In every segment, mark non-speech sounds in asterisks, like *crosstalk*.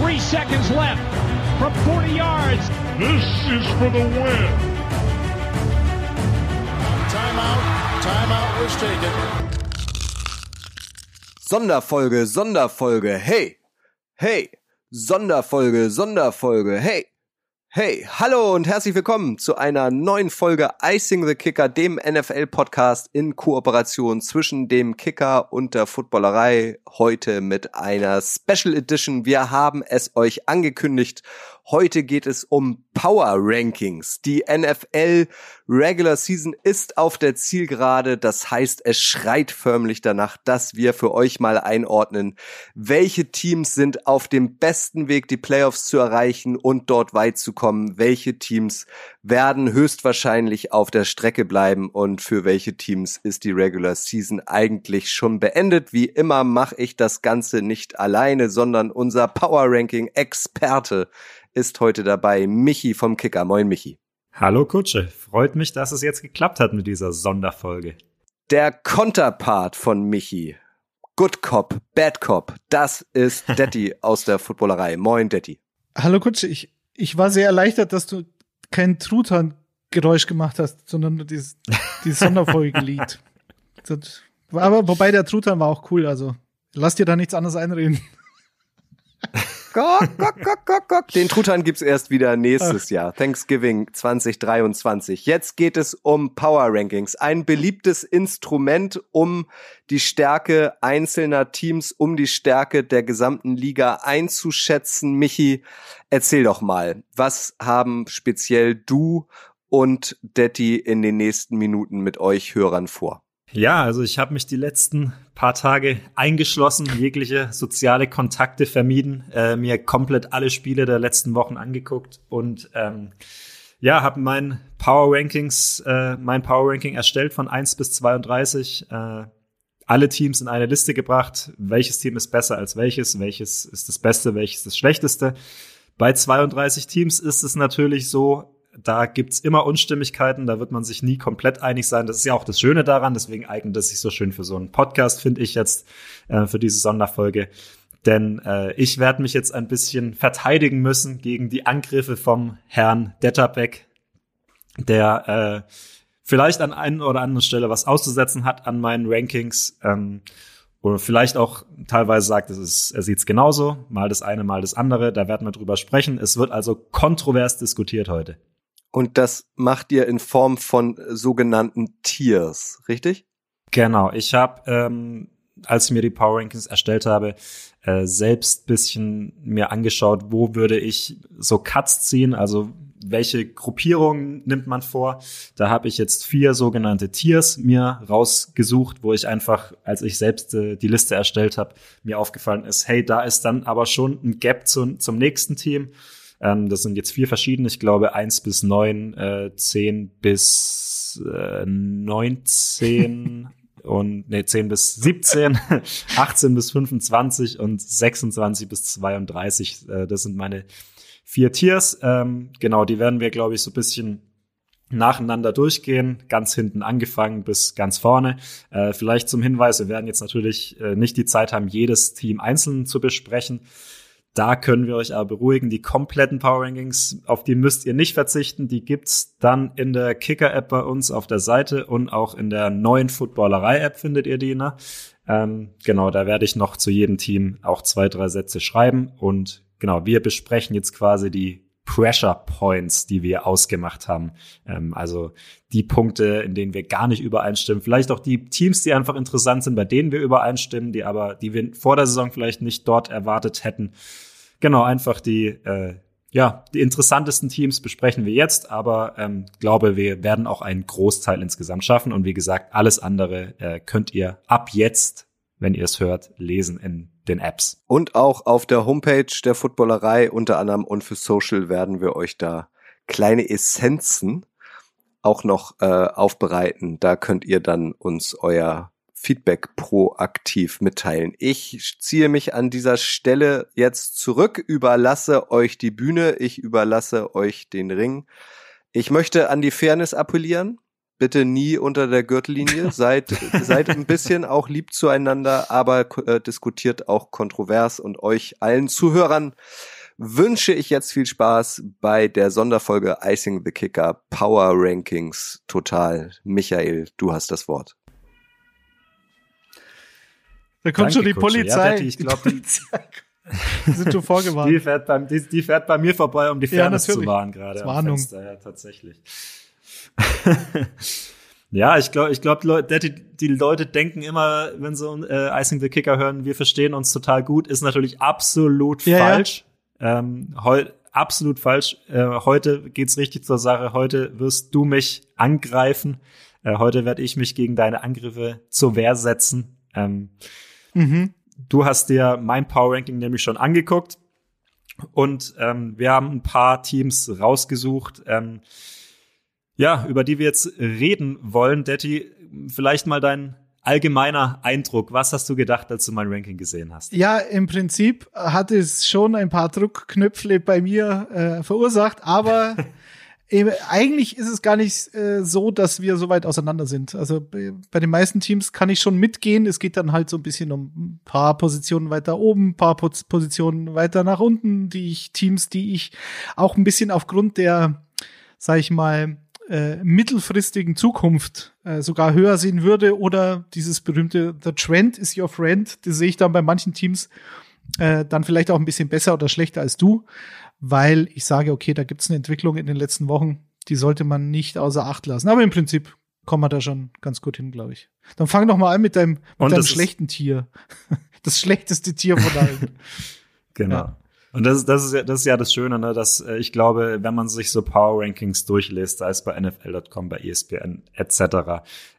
Three seconds left from 40 yards. This is for the win. Timeout. Timeout was taken. Sonderfolge, Sonderfolge, hey, hey, Sonderfolge, Sonderfolge, hey, hey, hallo und herzlich willkommen zu einer neuen Folge Icing the Kicker, dem NFL-Podcast in Kooperation zwischen dem Kicker und der Footballerei. Heute mit einer Special Edition. Wir haben es euch angekündigt Heute geht es um Power Rankings. Die NFL Regular Season ist auf der Zielgerade. Das heißt, es schreit förmlich danach, dass wir für euch mal einordnen, welche Teams sind auf dem besten Weg, die Playoffs zu erreichen und dort weit zu kommen. Welche Teams werden höchstwahrscheinlich auf der Strecke bleiben und für welche Teams ist die Regular Season eigentlich schon beendet. Wie immer mache ich das Ganze nicht alleine, sondern unser Power Ranking Experte ist heute dabei Michi vom Kicker. Moin Michi. Hallo Kutsche, freut mich, dass es jetzt geklappt hat mit dieser Sonderfolge. Der Konterpart von Michi. Good Cop, Bad Cop, das ist *laughs* Detti aus der Footballerei. Moin Detti. Hallo Kutsche, ich, ich war sehr erleichtert, dass du kein Truthahn-Geräusch gemacht hast, sondern nur dieses, dieses Sonderfolge-Lied. *laughs* Aber wobei der Truthahn war auch cool, also lass dir da nichts anderes einreden. *laughs* Gok, gok, gok, gok. Den Truthahn gibt's erst wieder nächstes Jahr. Thanksgiving 2023. Jetzt geht es um Power Rankings. Ein beliebtes Instrument, um die Stärke einzelner Teams, um die Stärke der gesamten Liga einzuschätzen. Michi, erzähl doch mal, was haben speziell du und Detti in den nächsten Minuten mit euch Hörern vor? Ja, also ich habe mich die letzten paar Tage eingeschlossen, jegliche soziale Kontakte vermieden, äh, mir komplett alle Spiele der letzten Wochen angeguckt und ähm, ja, habe mein Power Rankings, äh, mein Power Ranking erstellt von 1 bis 32. Äh, alle Teams in eine Liste gebracht, welches Team ist besser als welches, welches ist das Beste, welches das Schlechteste. Bei 32 Teams ist es natürlich so, da gibt's immer Unstimmigkeiten, da wird man sich nie komplett einig sein. Das ist ja auch das Schöne daran, deswegen eignet es sich so schön für so einen Podcast, finde ich jetzt, äh, für diese Sonderfolge. Denn äh, ich werde mich jetzt ein bisschen verteidigen müssen gegen die Angriffe vom Herrn Detterbeck, der äh, vielleicht an einer oder anderen Stelle was auszusetzen hat an meinen Rankings. Ähm, oder vielleicht auch teilweise sagt, es ist, er sieht es genauso, mal das eine, mal das andere. Da werden wir drüber sprechen. Es wird also kontrovers diskutiert heute. Und das macht ihr in Form von sogenannten Tiers, richtig? Genau. Ich habe, ähm, als ich mir die Power Rankings erstellt habe, äh, selbst bisschen mir angeschaut, wo würde ich so Cuts ziehen, also welche Gruppierungen nimmt man vor. Da habe ich jetzt vier sogenannte Tiers mir rausgesucht, wo ich einfach, als ich selbst äh, die Liste erstellt habe, mir aufgefallen ist, hey, da ist dann aber schon ein Gap zu, zum nächsten Team. Ähm, das sind jetzt vier verschiedene, ich glaube eins bis neun, äh, zehn bis äh, 19 *laughs* und nee, 10 bis 17, 18 *laughs* bis 25 und 26 bis 32. Äh, das sind meine vier Tiers. Ähm, genau, die werden wir, glaube ich, so bisschen nacheinander durchgehen, ganz hinten angefangen bis ganz vorne. Äh, vielleicht zum Hinweis, wir werden jetzt natürlich äh, nicht die Zeit haben, jedes Team einzeln zu besprechen. Da können wir euch aber beruhigen. Die kompletten Power Rankings, auf die müsst ihr nicht verzichten. Die gibt's dann in der Kicker-App bei uns auf der Seite und auch in der neuen Footballerei-App findet ihr die. Ne? Ähm, genau, da werde ich noch zu jedem Team auch zwei, drei Sätze schreiben. Und genau, wir besprechen jetzt quasi die Pressure Points, die wir ausgemacht haben. Ähm, also die Punkte, in denen wir gar nicht übereinstimmen. Vielleicht auch die Teams, die einfach interessant sind, bei denen wir übereinstimmen, die aber, die wir vor der Saison vielleicht nicht dort erwartet hätten. Genau, einfach die, äh, ja, die interessantesten Teams besprechen wir jetzt, aber ähm, glaube, wir werden auch einen Großteil insgesamt schaffen. Und wie gesagt, alles andere äh, könnt ihr ab jetzt, wenn ihr es hört, lesen in den Apps. Und auch auf der Homepage der Footballerei unter anderem und für Social werden wir euch da kleine Essenzen auch noch äh, aufbereiten. Da könnt ihr dann uns euer Feedback proaktiv mitteilen. Ich ziehe mich an dieser Stelle jetzt zurück, überlasse euch die Bühne, ich überlasse euch den Ring. Ich möchte an die Fairness appellieren. Bitte nie unter der Gürtellinie. *laughs* Seid, seid ein bisschen auch lieb zueinander, aber äh, diskutiert auch kontrovers und euch allen Zuhörern wünsche ich jetzt viel Spaß bei der Sonderfolge Icing the Kicker Power Rankings total. Michael, du hast das Wort. Da kommt Danke, schon die Kutsche. Polizei. Ja, Detti, ich Die glaub, die- Polizei sind schon vorgewarnt. Die fährt, beim, die, die fährt bei mir vorbei, um die Ja, Fairness zu wahren gerade. am Warnung. Fenster, Ja, tatsächlich. *laughs* ja, ich glaube, ich glaube, die, die Leute denken immer, wenn sie äh, Icing the Kicker hören, wir verstehen uns total gut, ist natürlich absolut Ja, ja. falsch. Ähm, heu, absolut falsch. Äh, heute geht's richtig zur Sache. Heute wirst du mich angreifen. Äh, heute werde ich mich gegen deine Angriffe zur Wehr setzen. Ähm, Mhm. Du hast dir mein Power Ranking nämlich schon angeguckt und ähm, wir haben ein paar Teams rausgesucht, ähm, ja, über die wir jetzt reden wollen. Detti, vielleicht mal dein allgemeiner Eindruck. Was hast du gedacht, als du mein Ranking gesehen hast? Ja, im Prinzip hat es schon ein paar Druckknöpfle bei mir äh, verursacht, aber *laughs* eben, eigentlich ist es gar nicht äh, so, dass wir so weit auseinander sind. Also bei, bei den meisten Teams kann ich schon mitgehen. Es geht dann halt so ein bisschen um ein paar Positionen weiter oben, ein paar Pos Positionen weiter nach unten, die ich Teams, die ich auch ein bisschen aufgrund der, sag ich mal, äh, mittelfristigen Zukunft äh, sogar höher sehen würde oder dieses berühmte The Trend is your friend, das sehe ich dann bei manchen Teams äh, dann vielleicht auch ein bisschen besser oder schlechter als du, weil ich sage, okay, da gibt es eine Entwicklung in den letzten Wochen, die sollte man nicht außer Acht lassen. Aber im Prinzip kommen wir da schon ganz gut hin, glaube ich. Dann fang doch mal an mit deinem, mit deinem schlechten Tier. *laughs* Das schlechteste Tier von allen. *laughs* Genau. Ja. Und das, ist- das, ist ja, das ist ja das Schöne, ne, dass äh, ich glaube, wenn man sich so Power Rankings durchliest, sei es bei NFL.com, bei ESPN etc.,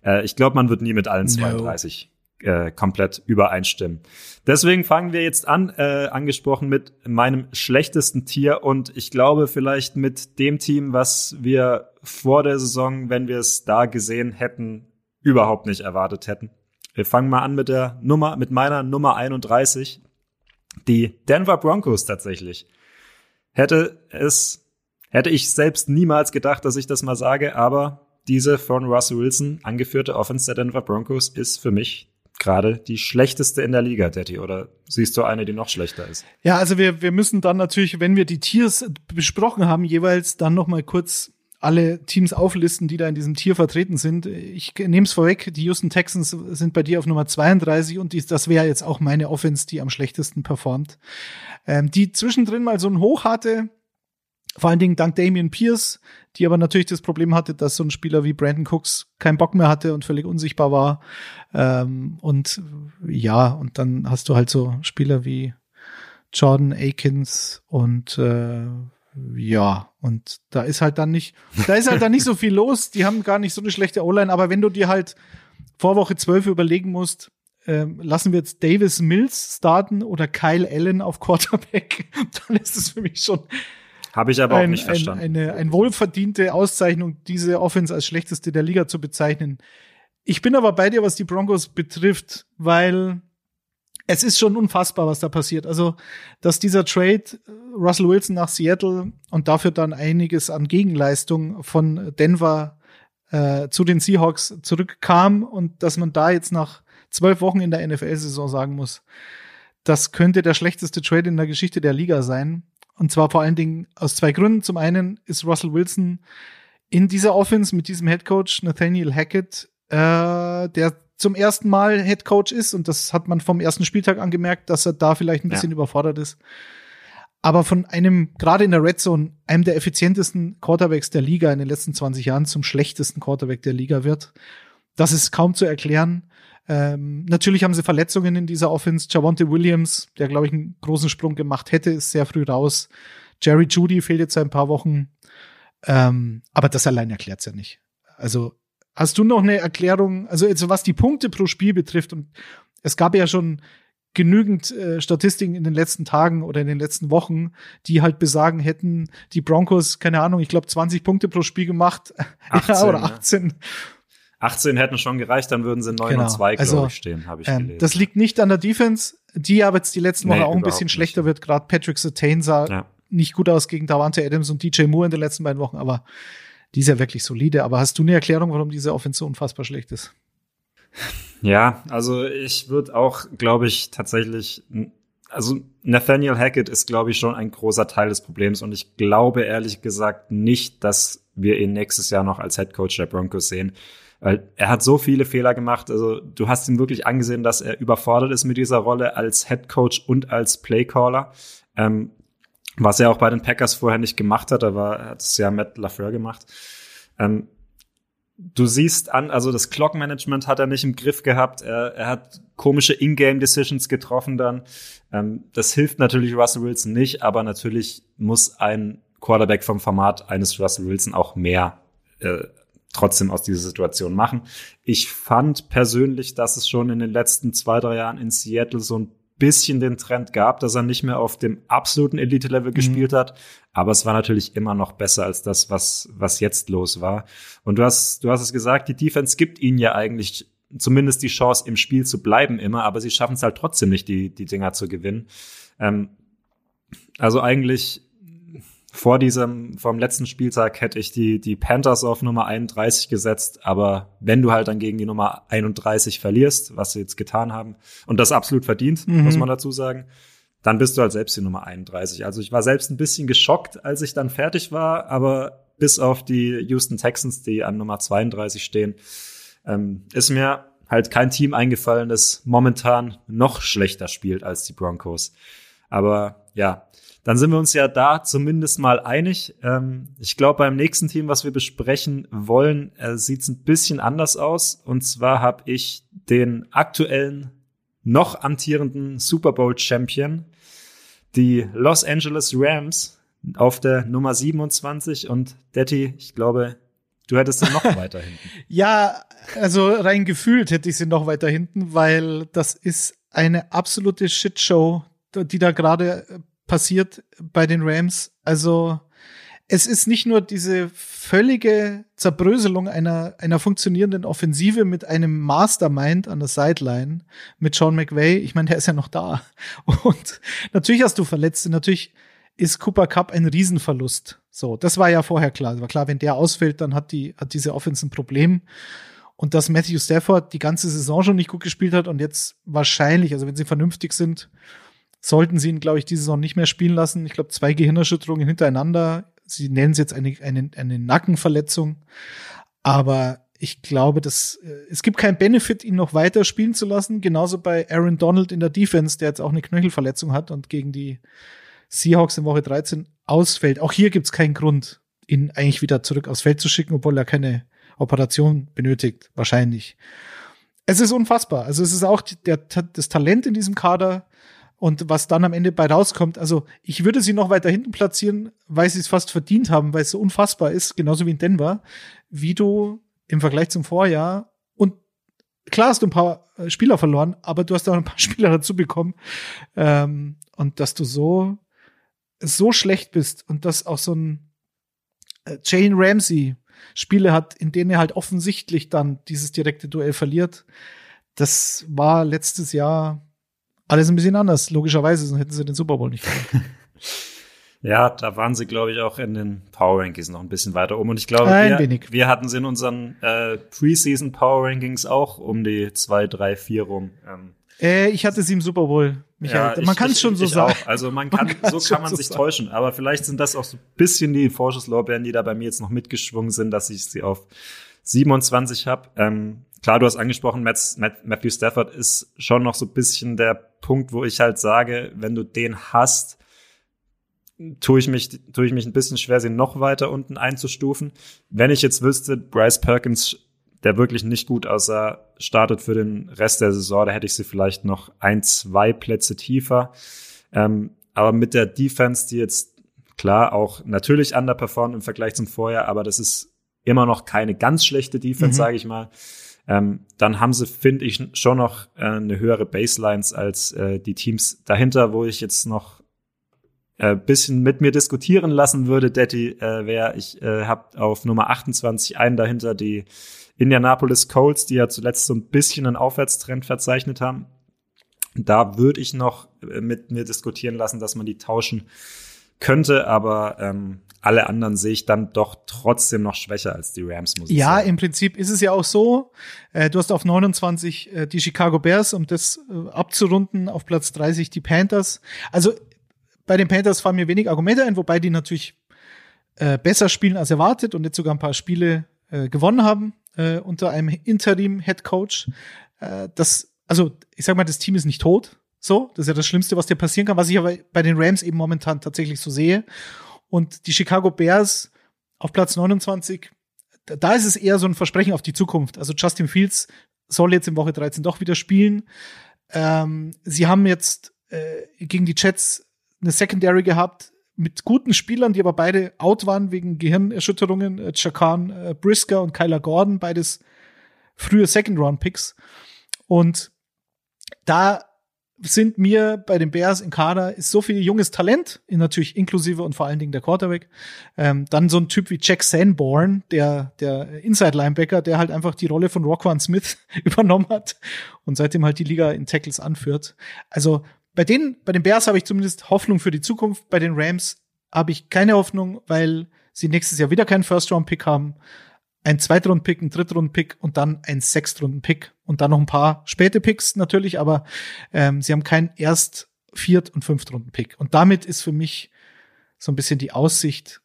äh, ich glaube, man wird nie mit allen No. 32 äh, komplett übereinstimmen. Deswegen fangen wir jetzt an, äh, angesprochen mit meinem schlechtesten Tier und ich glaube vielleicht mit dem Team, was wir vor der Saison, wenn wir es da gesehen hätten, überhaupt nicht erwartet hätten. Wir fangen mal an mit der Nummer, mit meiner Nummer 31, die Denver Broncos tatsächlich. Hätte es, hätte ich selbst niemals gedacht, dass ich das mal sage, aber diese von Russell Wilson angeführte Offense der Denver Broncos ist für mich gerade die schlechteste in der Liga, Daddy. Oder siehst du eine, die noch schlechter ist? Ja, also wir, wir müssen dann natürlich, wenn wir die Tiers besprochen haben, jeweils dann noch mal kurz alle Teams auflisten, die da in diesem Tier vertreten sind. Ich nehme es vorweg, die Houston Texans sind bei dir auf Nummer 32 und dies, das wäre jetzt auch meine Offense, die am schlechtesten performt. Ähm, die zwischendrin mal so ein Hoch hatte, vor allen Dingen dank Damian Pierce, die aber natürlich das Problem hatte, dass so ein Spieler wie Brandon Cooks keinen Bock mehr hatte und völlig unsichtbar war. Ähm, und ja, und dann hast du halt so Spieler wie Jordan Akins und äh, ja, und da ist halt dann nicht, da ist halt dann nicht so viel los. Die haben gar nicht so eine schlechte O-Line, aber wenn du dir halt vor Woche 12 überlegen musst, ähm, lassen wir jetzt Davis Mills starten oder Kyle Allen auf Quarterback, *laughs* dann ist es für mich schon Habe ich aber auch ein, nicht ein, verstanden. eine, eine wohlverdiente Auszeichnung, diese Offense als schlechteste der Liga zu bezeichnen. Ich bin aber bei dir, was die Broncos betrifft, weil es ist schon unfassbar, was da passiert. Also, dass dieser Trade äh, Russell Wilson nach Seattle und dafür dann einiges an Gegenleistung von Denver äh, zu den Seahawks zurückkam und dass man da jetzt nach zwölf Wochen in der NFL-Saison sagen muss, das könnte der schlechteste Trade in der Geschichte der Liga sein. Und zwar vor allen Dingen aus zwei Gründen. Zum einen ist Russell Wilson in dieser Offense mit diesem Head Coach Nathaniel Hackett, äh, der zum ersten Mal Head Coach ist und das hat man vom ersten Spieltag angemerkt, dass er da vielleicht ein bisschen Ja. überfordert ist. Aber von einem, gerade in der Red Zone, einem der effizientesten Quarterbacks der Liga in den letzten 20 Jahren zum schlechtesten Quarterback der Liga wird, das ist kaum zu erklären. Ähm, natürlich haben sie Verletzungen in dieser Offense. Javonte Williams, der, glaube ich, einen großen Sprung gemacht hätte, ist sehr früh raus. Jerry Judy fehlt jetzt seit ein paar Wochen. Ähm, aber das allein erklärt es ja nicht. Also, hast du noch eine Erklärung, also jetzt, was die Punkte pro Spiel betrifft, und es gab ja schon genügend äh, Statistiken in den letzten Tagen oder in den letzten Wochen, die halt besagen hätten, die Broncos, keine Ahnung, ich glaube 20 Punkte pro Spiel gemacht 18, *laughs* ja, oder ja. 18. 18 hätten schon gereicht, dann würden sie 9 Genau. und 2, glaube Also, ich, stehen, habe ich Ähm, gelesen. das liegt nicht an der Defense, die aber jetzt die letzten Wochen Nee, auch ein bisschen nicht. schlechter wird. Gerade Patrick Sertain sah ja. nicht gut aus gegen Davante Adams und DJ Moore in den letzten beiden Wochen, aber die ist ja wirklich solide. Aber hast du eine Erklärung, warum diese Offense so unfassbar schlecht ist? Ja, also ich würde auch, glaube ich, tatsächlich, also Nathaniel Hackett ist, glaube ich, schon ein großer Teil des Problems und ich glaube ehrlich gesagt nicht, dass wir ihn nächstes Jahr noch als Head Coach der Broncos sehen. Weil er hat so viele Fehler gemacht. Also du hast ihm wirklich angesehen, dass er überfordert ist mit dieser Rolle als Head Coach und als Playcaller. Ähm, was er auch bei den Packers vorher nicht gemacht hat, war, hat es ja Matt LaFleur gemacht. Ähm, du siehst an, also das Clock-Management hat er nicht im Griff gehabt. Er, er hat komische In-Game-Decisions getroffen dann. Ähm, das hilft natürlich Russell Wilson nicht, aber natürlich muss ein Quarterback vom Format eines Russell Wilson auch mehr äh, trotzdem aus dieser Situation machen. Ich fand persönlich, dass es schon in den letzten zwei, drei Jahren in Seattle so ein bisschen den Trend gab, dass er nicht mehr auf dem absoluten Elite-Level mhm. gespielt hat. Aber es war natürlich immer noch besser als das, was, was jetzt los war. Und du hast, du hast es gesagt, die Defense gibt ihnen ja eigentlich zumindest die Chance, im Spiel zu bleiben immer, aber sie schaffen es halt trotzdem nicht, die, die Dinger zu gewinnen. Ähm, also eigentlich vor diesem, vom letzten Spieltag hätte ich die, die Panthers auf Nummer 31 gesetzt, aber wenn du halt dann gegen die Nummer 31 verlierst, was sie jetzt getan haben, und das absolut verdient, mhm. muss man dazu sagen, dann bist du halt selbst die Nummer 31. Also ich war selbst ein bisschen geschockt, als ich dann fertig war, aber bis auf die Houston Texans, die an Nummer 32 stehen, ähm, ist mir halt kein Team eingefallen, das momentan noch schlechter spielt als die Broncos. Aber ja, dann sind wir uns ja da zumindest mal einig. Ähm, ich glaube, beim nächsten Team, was wir besprechen wollen, äh, sieht es ein bisschen anders aus. Und zwar habe ich den aktuellen, noch amtierenden Super Bowl Champion, die Los Angeles Rams, auf der Nummer 27. Und Detti, ich glaube, Du hättest sie noch *laughs* weiter hinten. ja, also rein gefühlt hätte ich sie noch weiter hinten, weil das ist eine absolute Shitshow, die da gerade passiert bei den Rams. Also es ist nicht nur diese völlige Zerbröselung einer, einer funktionierenden Offensive mit einem Mastermind an der Sideline mit Sean McVay. Ich meine, der ist ja noch da. *laughs* Und natürlich hast du Verletzte. Natürlich ist Cooper Cup ein Riesenverlust. So, das war ja vorher klar. War klar, wenn der ausfällt, dann hat die, hat diese Offense ein Problem. Und dass Matthew Stafford die ganze Saison schon nicht gut gespielt hat und jetzt wahrscheinlich, also wenn sie vernünftig sind, sollten sie ihn, glaube ich, diese Saison nicht mehr spielen lassen. Ich glaube, zwei Gehirnerschütterungen hintereinander. Sie nennen es jetzt eine, eine, eine Nackenverletzung. Aber ich glaube, dass äh, es gibt keinen Benefit, ihn noch weiter spielen zu lassen. Genauso bei Aaron Donald in der Defense, der jetzt auch eine Knöchelverletzung hat und gegen die Seahawks in Woche 13 ausfällt. Auch hier gibt es keinen Grund, ihn eigentlich wieder zurück aufs Feld zu schicken, obwohl er keine Operation benötigt, wahrscheinlich. Es ist unfassbar. Also es ist auch der, das Talent in diesem Kader und was dann am Ende bei rauskommt, also ich würde sie noch weiter hinten platzieren, weil sie es fast verdient haben, weil es so unfassbar ist, genauso wie in Denver, wie du im Vergleich zum Vorjahr und klar hast du ein paar äh, Spieler verloren, aber du hast auch ein paar *laughs* Spieler dazu bekommen ähm, und dass du so so schlecht bist und dass auch so ein äh, Jane Ramsey Spiele hat, in denen er halt offensichtlich dann dieses direkte Duell verliert. Das war letztes Jahr alles ein bisschen anders, logischerweise, sonst hätten sie den Super Bowl nicht gewonnen. *laughs* Ja, da waren sie, glaube ich, auch in den Power Rankings noch ein bisschen weiter oben. Und ich glaube, ein wir, wenig. wir hatten sie in unseren äh, Preseason Power Rankings auch um die zwei, drei, vier rum. Ähm, äh, ich hatte sie im Super Bowl, Michael. Ja, man kann es schon so sagen. Auch. Also man *laughs* kann, man so kann man so sich sagen. täuschen. Aber vielleicht sind das auch so ein bisschen die Vorschusslorbeeren, die da bei mir jetzt noch mitgeschwungen sind, dass ich sie auf 27 habe. Ähm, klar, du hast angesprochen, Matthew Stafford ist schon noch so ein bisschen der Punkt, wo ich halt sage, wenn du den hast, tue ich mich, tue ich mich ein bisschen schwer, sie noch weiter unten einzustufen. Wenn ich jetzt wüsste, Bryce Perkins, der wirklich nicht gut aussah, startet für den Rest der Saison, da hätte ich sie vielleicht noch ein, zwei Plätze tiefer. Ähm, aber mit der Defense, die jetzt klar auch natürlich underperformt im Vergleich zum Vorjahr, aber das ist immer noch keine ganz schlechte Defense, mhm. sage ich mal ähm, dann haben sie, finde ich, schon noch äh, eine höhere Baselines als äh, die Teams dahinter, wo ich jetzt noch äh, bisschen mit mir diskutieren lassen würde, Detti, äh, wäre, ich äh, habe auf Nummer 28 einen dahinter, die Indianapolis Colts, die ja zuletzt so ein bisschen einen Aufwärtstrend verzeichnet haben. Da würde ich noch äh, mit mir diskutieren lassen, dass man die tauschen könnte, aber ähm, alle anderen sehe ich dann doch trotzdem noch schwächer als die Rams, muss ich ja, sagen. im Prinzip ist es ja auch so. Äh, du hast auf 29 äh, die Chicago Bears, um das äh, abzurunden, auf Platz 30 die Panthers. Also bei den Panthers fallen mir wenig Argumente ein, wobei die natürlich äh, besser spielen als erwartet und jetzt sogar ein paar Spiele äh, gewonnen haben äh, unter einem Interim-Head Coach. Äh, das, also ich sag mal, das Team ist nicht tot. So, das ist ja das Schlimmste, was dir passieren kann, was ich aber bei den Rams eben momentan tatsächlich so sehe. Und die Chicago Bears auf Platz 29, da ist es eher so ein Versprechen auf die Zukunft. Also Justin Fields soll jetzt in Woche 13 doch wieder spielen. Ähm, sie haben jetzt äh, gegen die Jets eine Secondary gehabt mit guten Spielern, die aber beide out waren wegen Gehirnerschütterungen. Äh, Chakan äh, Brisker und Kyler Gordon, beides frühe Second-Round-Picks. Und da sind mir bei den Bears in Kader ist so viel junges Talent, natürlich inklusive und vor allen Dingen der Quarterback. Ähm, dann so ein Typ wie Jack Sanborn, der, der Inside-Linebacker, der halt einfach die Rolle von Roquan Smith *laughs* übernommen hat und seitdem halt die Liga in Tackles anführt. Also bei den, bei den Bears habe ich zumindest Hoffnung für die Zukunft. Bei den Rams habe ich keine Hoffnung, weil sie nächstes Jahr wieder keinen First-Round-Pick haben ein Zweitrunden-Pick, ein Drittrunden-Pick und dann ein Sechstrunden-Pick und dann noch ein paar späte Picks natürlich, aber ähm, sie haben keinen Erst-, Viert- und Fünftrunden-Pick. Und damit ist für mich so ein bisschen die Aussicht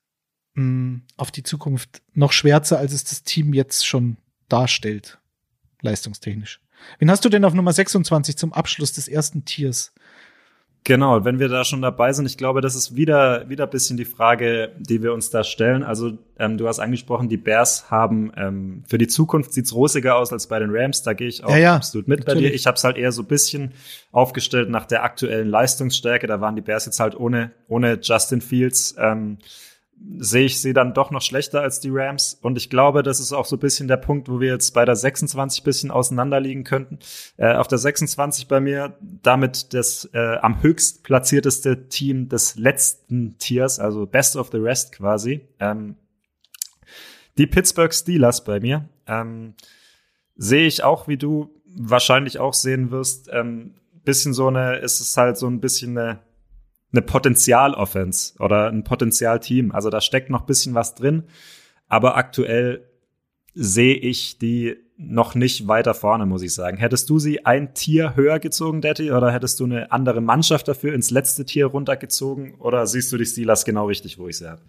mh, hm, auf die Zukunft noch schwärzer, als es das Team jetzt schon darstellt, leistungstechnisch. Wen hast du denn auf Nummer 26 zum Abschluss des ersten Tiers? Genau, wenn wir da schon dabei sind, ich glaube, das ist wieder wieder bisschen die Frage, die wir uns da stellen. Also ähm, du hast angesprochen, die Bears haben ähm, für die Zukunft sieht's rosiger aus als bei den Rams. Da gehe ich auch ja, ja, absolut mit natürlich. bei dir. Ich habe es halt eher so bisschen aufgestellt nach der aktuellen Leistungsstärke. Da waren die Bears jetzt halt ohne ohne Justin Fields. Ähm, sehe ich sie dann doch noch schlechter als die Rams. Und ich glaube, das ist auch so ein bisschen der Punkt, wo wir jetzt bei der 26 bisschen auseinanderliegen könnten. Äh, auf der 26 bei mir damit das äh, am höchst platzierteste Team des letzten Tiers, also Best of the Rest quasi. Ähm, die Pittsburgh Steelers bei mir. Ähm, sehe ich auch, wie du wahrscheinlich auch sehen wirst, ähm, bisschen so eine, ist es halt so ein bisschen eine eine Potenzial-Offense oder ein Potenzial-Team. Also da steckt noch bisschen was drin. Aber aktuell sehe ich die noch nicht weiter vorne, muss ich sagen. Hättest du sie ein Tier höher gezogen, Daddy, oder hättest du eine andere Mannschaft dafür ins letzte Tier runtergezogen? Oder siehst du die Steelers genau richtig, wo ich sie habe?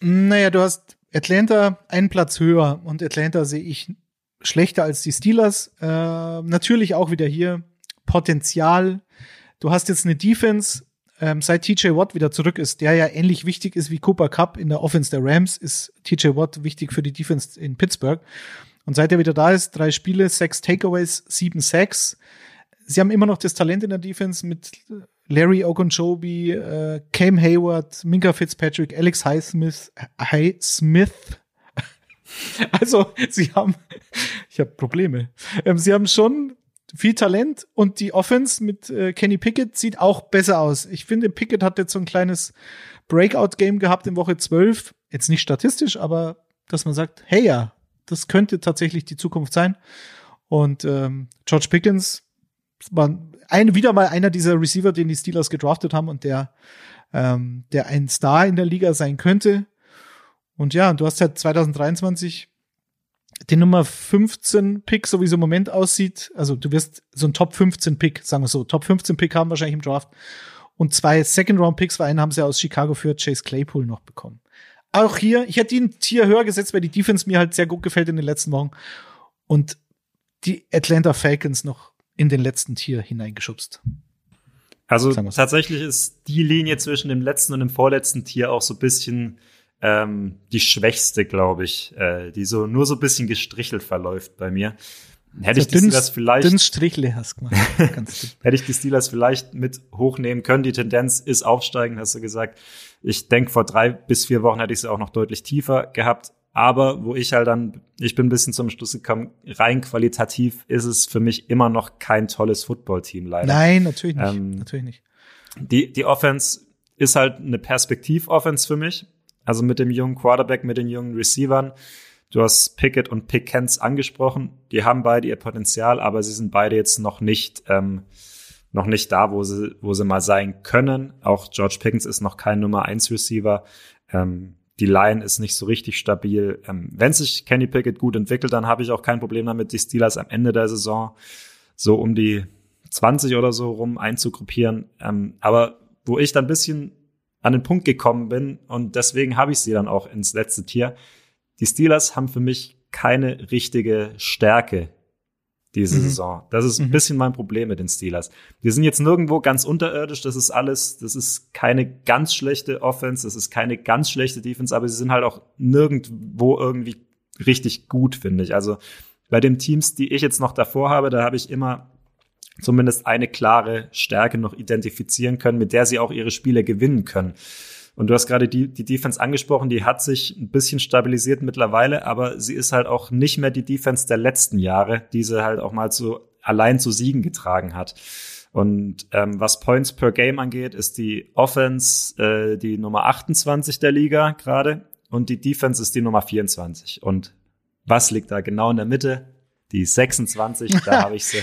Naja, du hast Atlanta einen Platz höher und Atlanta sehe ich schlechter als die Steelers. Äh, natürlich auch wieder hier Potenzial. Du hast jetzt eine Defense, ähm, seit TJ Watt wieder zurück ist, der ja ähnlich wichtig ist wie Cooper Cup in der Offense der Rams, ist TJ Watt wichtig für die Defense in Pittsburgh. Und seit er wieder da ist, drei Spiele, sechs Takeaways, sieben Sacks. Sie haben immer noch das Talent in der Defense mit Larry Ogunjobi, äh, Cam Hayward, Minka Fitzpatrick, Alex Highsmith, Highsmith. *laughs* Also, sie haben, *laughs* ich habe Probleme. Ähm, sie haben schon viel Talent und die Offense mit äh, Kenny Pickett sieht auch besser aus. Ich finde, Pickett hat jetzt so ein kleines Breakout-Game gehabt in Woche 12. Jetzt nicht statistisch, aber dass man sagt, hey ja, das könnte tatsächlich die Zukunft sein. Und ähm, George Pickens war ein, wieder mal einer dieser Receiver, den die Steelers gedraftet haben und der, ähm, der ein Star in der Liga sein könnte. Und ja, du hast halt 2023 den Nummer 15 Pick, so wie es im Moment aussieht, also du wirst so ein Top 15 Pick, sagen wir so, Top 15 Pick haben wahrscheinlich im Draft. Und zwei Second Round Picks, weil einen haben sie aus Chicago für Chase Claypool noch bekommen. Auch hier, ich hätte ihn Tier höher gesetzt, weil die Defense mir halt sehr gut gefällt in den letzten Wochen. Und die Atlanta Falcons noch in den letzten Tier hineingeschubst. Also tatsächlich ist die Linie zwischen dem letzten und dem vorletzten Tier auch so ein bisschen ähm, die schwächste, glaube ich, äh, die so nur so ein bisschen gestrichelt verläuft bei mir. Hätte so ich die dünn, Steelers vielleicht. *laughs* Dünn Strichle hast gemacht. hätte ich die Steelers vielleicht mit hochnehmen können. Die Tendenz ist aufsteigend, hast du gesagt. Ich denke, vor drei bis vier Wochen hätte ich sie auch noch deutlich tiefer gehabt. Aber wo ich halt dann, ich bin ein bisschen zum Schluss gekommen, rein qualitativ ist es für mich immer noch kein tolles Footballteam leider. Nein, natürlich nicht. Ähm, natürlich nicht. Die, die Offense ist halt eine Perspektiv-Offense für mich. Also mit dem jungen Quarterback, mit den jungen Receivern. Du hast Pickett und Pickens angesprochen. Die haben beide ihr Potenzial, aber sie sind beide jetzt noch nicht ähm, noch nicht da, wo sie, wo sie mal sein können. Auch George Pickens ist noch kein Nummer 1 Receiver. Ähm, die Line ist nicht so richtig stabil. Ähm, wenn sich Kenny Pickett gut entwickelt, dann habe ich auch kein Problem damit, die Steelers am Ende der Saison so um die 20 oder so rum einzugruppieren. Ähm, aber wo ich dann ein bisschen an den Punkt gekommen bin und deswegen habe ich sie dann auch ins letzte Tier. Die Steelers haben für mich keine richtige Stärke diese mhm. Saison. Das ist ein mhm. bisschen mein Problem mit den Steelers. Die sind jetzt nirgendwo ganz unterirdisch. Das ist alles, das ist keine ganz schlechte Offense, das ist keine ganz schlechte Defense, aber sie sind halt auch nirgendwo irgendwie richtig gut, finde ich. Also bei den Teams, die ich jetzt noch davor habe, da habe ich immer zumindest eine klare Stärke noch identifizieren können, mit der sie auch ihre Spiele gewinnen können. Und du hast gerade die, die Defense angesprochen, die hat sich ein bisschen stabilisiert mittlerweile, aber sie ist halt auch nicht mehr die Defense der letzten Jahre, die sie halt auch mal so allein zu Siegen getragen hat. Und ähm, was Points per Game angeht, ist die Offense äh, die Nummer 28 der Liga gerade und die Defense ist die Nummer 24. Und was liegt da genau in der Mitte? Die 26, da *laughs* habe ich sie.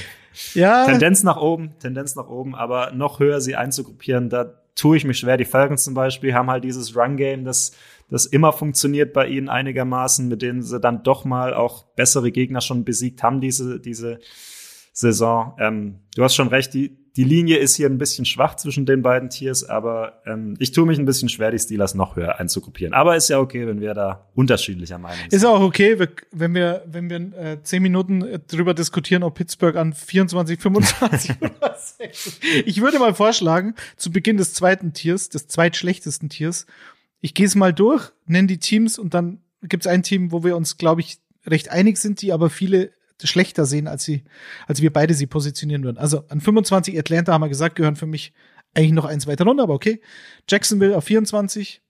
Ja. Tendenz nach oben, Tendenz nach oben, aber noch höher sie einzugruppieren, da tue ich mich schwer. Die Falcons zum Beispiel haben halt dieses Run-Game, das, das immer funktioniert bei ihnen einigermaßen, mit denen sie dann doch mal auch bessere Gegner schon besiegt haben, diese, diese Saison. Ähm, du hast schon recht, die, die Linie ist hier ein bisschen schwach zwischen den beiden Tiers, aber ähm, ich tue mich ein bisschen schwer, die Steelers noch höher einzugruppieren. Aber ist ja okay, wenn wir da unterschiedlicher Meinung sind. Ist auch okay, wenn wir, wenn wir äh, zehn Minuten äh, drüber diskutieren, ob Pittsburgh an 24, 25 *laughs* oder 6. Ich würde mal vorschlagen, zu Beginn des zweiten Tiers, des zweitschlechtesten Tiers, ich gehe es mal durch, nenne die Teams und dann gibt es ein Team, wo wir uns, glaube ich, recht einig sind, die aber viele schlechter sehen, als sie, als wir beide sie positionieren würden. Also an 25 Atlanta haben wir gesagt, gehören für mich eigentlich noch eins weiter runter, aber okay. Jacksonville auf 24.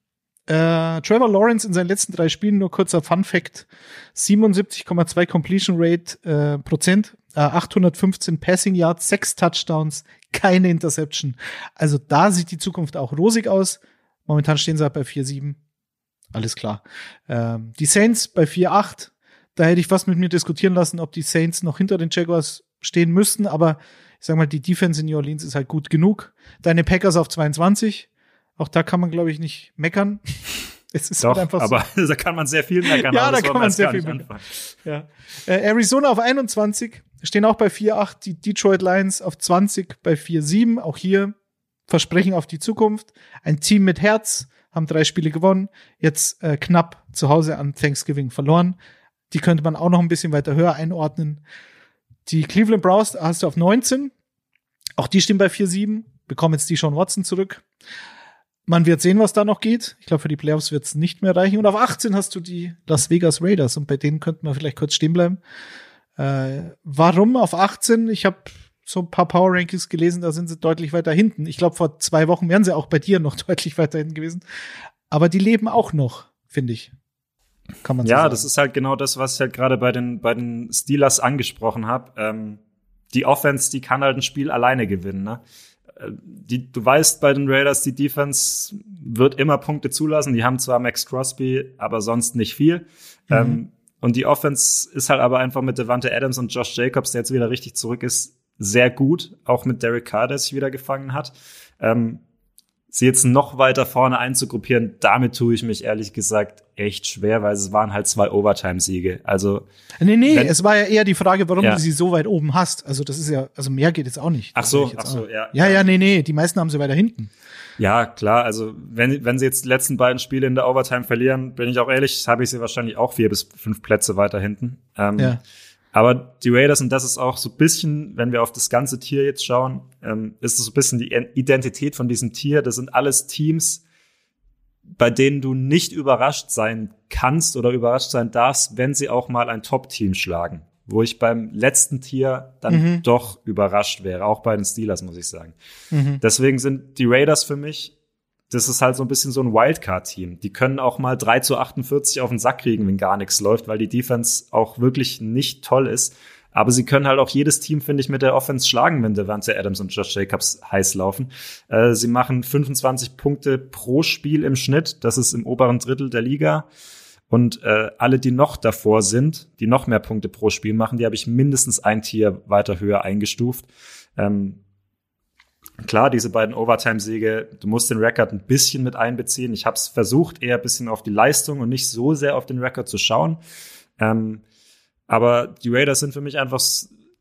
Äh, Trevor Lawrence in seinen letzten drei Spielen, nur kurzer Fun Fact, 77,2 Completion Rate äh, Prozent, äh, 815 Passing Yards, sechs Touchdowns, keine Interception. Also da sieht die Zukunft auch rosig aus. Momentan stehen sie halt bei 4-7. Alles klar. Ähm, die Saints bei 4-8. Da hätte ich fast mit mir diskutieren lassen, ob die Saints noch hinter den Jaguars stehen müssten, aber ich sag mal, die Defense in New Orleans ist halt gut genug. Deine Packers auf 22, auch da kann man, glaube ich, nicht meckern. *laughs* Es ist Doch, halt einfach so. aber *laughs* da kann man sehr viel meckern. ja, da kann man sehr viel meckern. Ja. Äh, Arizona auf 21, stehen auch bei 4-8, die Detroit Lions auf 20 bei 4-7, auch hier Versprechen auf die Zukunft. Ein Team mit Herz, haben drei Spiele gewonnen, jetzt äh, knapp zu Hause an Thanksgiving verloren. Die könnte man auch noch ein bisschen weiter höher einordnen. Die Cleveland Browns hast du auf 19. Auch die stehen bei 4-7. Bekommen jetzt die Sean Watson zurück. Man wird sehen, was da noch geht. Ich glaube, für die Playoffs wird es nicht mehr reichen. Und auf 18 hast du die Las Vegas Raiders. Und bei denen könnten wir vielleicht kurz stehen bleiben. Äh, warum auf 18? Ich habe so ein paar Power Rankings gelesen, da sind sie deutlich weiter hinten. Ich glaube, vor zwei Wochen wären sie auch bei dir noch *laughs* deutlich weiter hinten gewesen. Aber die leben auch noch, finde ich. Kann man so ja, sagen. das ist halt genau das, was ich halt gerade bei den, bei den Steelers angesprochen habe. Ähm, die Offense, die kann halt ein Spiel alleine gewinnen. Ne? Äh, die, du weißt bei den Raiders, die Defense wird immer Punkte zulassen. Die haben zwar Max Crosby, aber sonst nicht viel. Mhm. Ähm, und die Offense ist halt aber einfach mit Devante Adams und Josh Jacobs, der jetzt wieder richtig zurück ist, sehr gut. Auch mit Derek Carr, der sich wieder gefangen hat. Ähm, sie jetzt noch weiter vorne einzugruppieren, damit tue ich mich ehrlich gesagt echt schwer, weil es waren halt zwei Overtime-Siege. Also nee, nee, es war ja eher die Frage, warum ja. du sie so weit oben hast. Also das ist ja, also mehr geht jetzt auch nicht. Ach so, ach so, ja. Ja, ja, nee, nee, die meisten haben sie weiter hinten. Ja, klar. Also wenn wenn sie jetzt die letzten beiden Spiele in der Overtime verlieren, bin ich auch ehrlich, habe ich sie wahrscheinlich auch vier bis fünf Plätze weiter hinten. Ähm, ja. Aber die Raiders, und das ist auch so ein bisschen, wenn wir auf das ganze Tier jetzt schauen, ähm, ist es so ein bisschen die Identität von diesem Tier. Das sind alles Teams, bei denen du nicht überrascht sein kannst oder überrascht sein darfst, wenn sie auch mal ein Top-Team schlagen. Wo ich beim letzten Tier dann mhm. doch überrascht wäre, auch bei den Steelers, muss ich sagen. Mhm. Deswegen sind die Raiders für mich das ist halt so ein bisschen so ein Wildcard-Team. Die können auch mal 3 zu 48 auf den Sack kriegen, wenn gar nichts läuft, weil die Defense auch wirklich nicht toll ist. Aber sie können halt auch jedes Team, finde ich, mit der Offense schlagen, wenn Devante Adams und Josh Jacobs heiß laufen. Äh, sie machen 25 Punkte pro Spiel im Schnitt. Das ist im oberen Drittel der Liga. Und äh, alle, die noch davor sind, die noch mehr Punkte pro Spiel machen, die habe ich mindestens ein Tier weiter höher eingestuft. Ähm, Klar, diese beiden Overtime-Siege, du musst den Rekord ein bisschen mit einbeziehen. Ich habe es versucht, eher ein bisschen auf die Leistung und nicht so sehr auf den Rekord zu schauen. Ähm, aber die Raiders sind für mich einfach,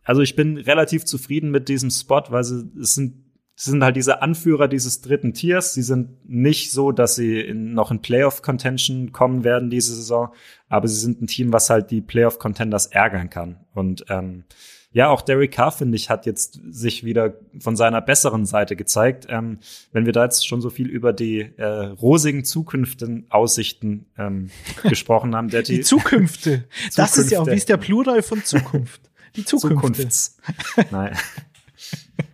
also ich bin relativ zufrieden mit diesem Spot, weil sie es sind Sie sind halt diese Anführer dieses dritten Tiers. Sie sind nicht so, dass sie in, noch in Playoff-Contention kommen werden diese Saison, aber sie sind ein Team, was halt die Playoff-Contenders ärgern kann. Und ähm, ja, auch Derek Carr, finde ich, hat jetzt sich wieder von seiner besseren Seite gezeigt. Ähm, wenn wir da jetzt schon so viel über die äh, rosigen Zukünften Aussichten ähm, *laughs* gesprochen haben. Der die, die Zukünfte. *laughs* Das ist ja auch, wie ist der Plural von Zukunft? Die Zukünfte. Zukunfts. Nein.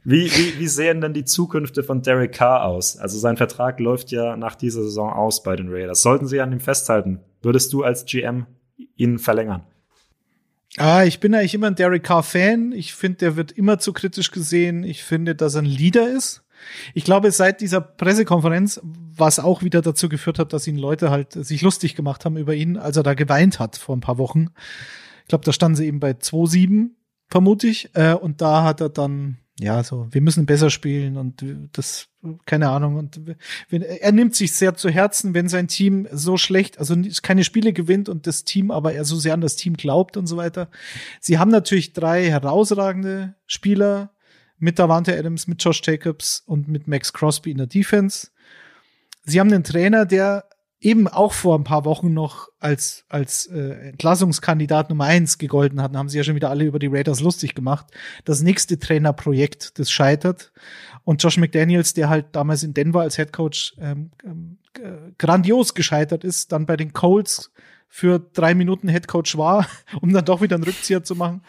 Wie, wie, wie sehen denn die Zukünfte von Derek Carr aus? Also sein Vertrag läuft ja nach dieser Saison aus bei den Raiders. Sollten sie an ihm festhalten? Würdest du als GM ihn verlängern? Ah, ich bin eigentlich immer ein Derek Carr-Fan. Ich finde, der wird immer zu kritisch gesehen. Ich finde, dass er ein Leader ist. Ich glaube, seit dieser Pressekonferenz, was auch wieder dazu geführt hat, dass ihn Leute halt sich lustig gemacht haben über ihn, als er da geweint hat vor ein paar Wochen. Ich glaube, da standen sie eben bei 2-7, vermute ich. Äh, und da hat er dann ja, so, wir müssen besser spielen und das, keine Ahnung. Und er nimmt sich sehr zu Herzen, wenn sein Team so schlecht, also keine Spiele gewinnt und das Team aber er so sehr an das Team glaubt und so weiter. Sie haben natürlich drei herausragende Spieler mit Davante Adams, mit Josh Jacobs und mit Max Crosby in der Defense. Sie haben einen Trainer, der eben auch vor ein paar Wochen noch als, als äh, Entlassungskandidat Nummer eins gegolten hatten, haben sie ja schon wieder alle über die Raiders lustig gemacht. Das nächste Trainerprojekt, das scheitert. Und Josh McDaniels, der halt damals in Denver als Headcoach ähm, ähm, grandios gescheitert ist, dann bei den Colts für drei Minuten Headcoach war, *laughs* um dann doch wieder einen Rückzieher zu machen.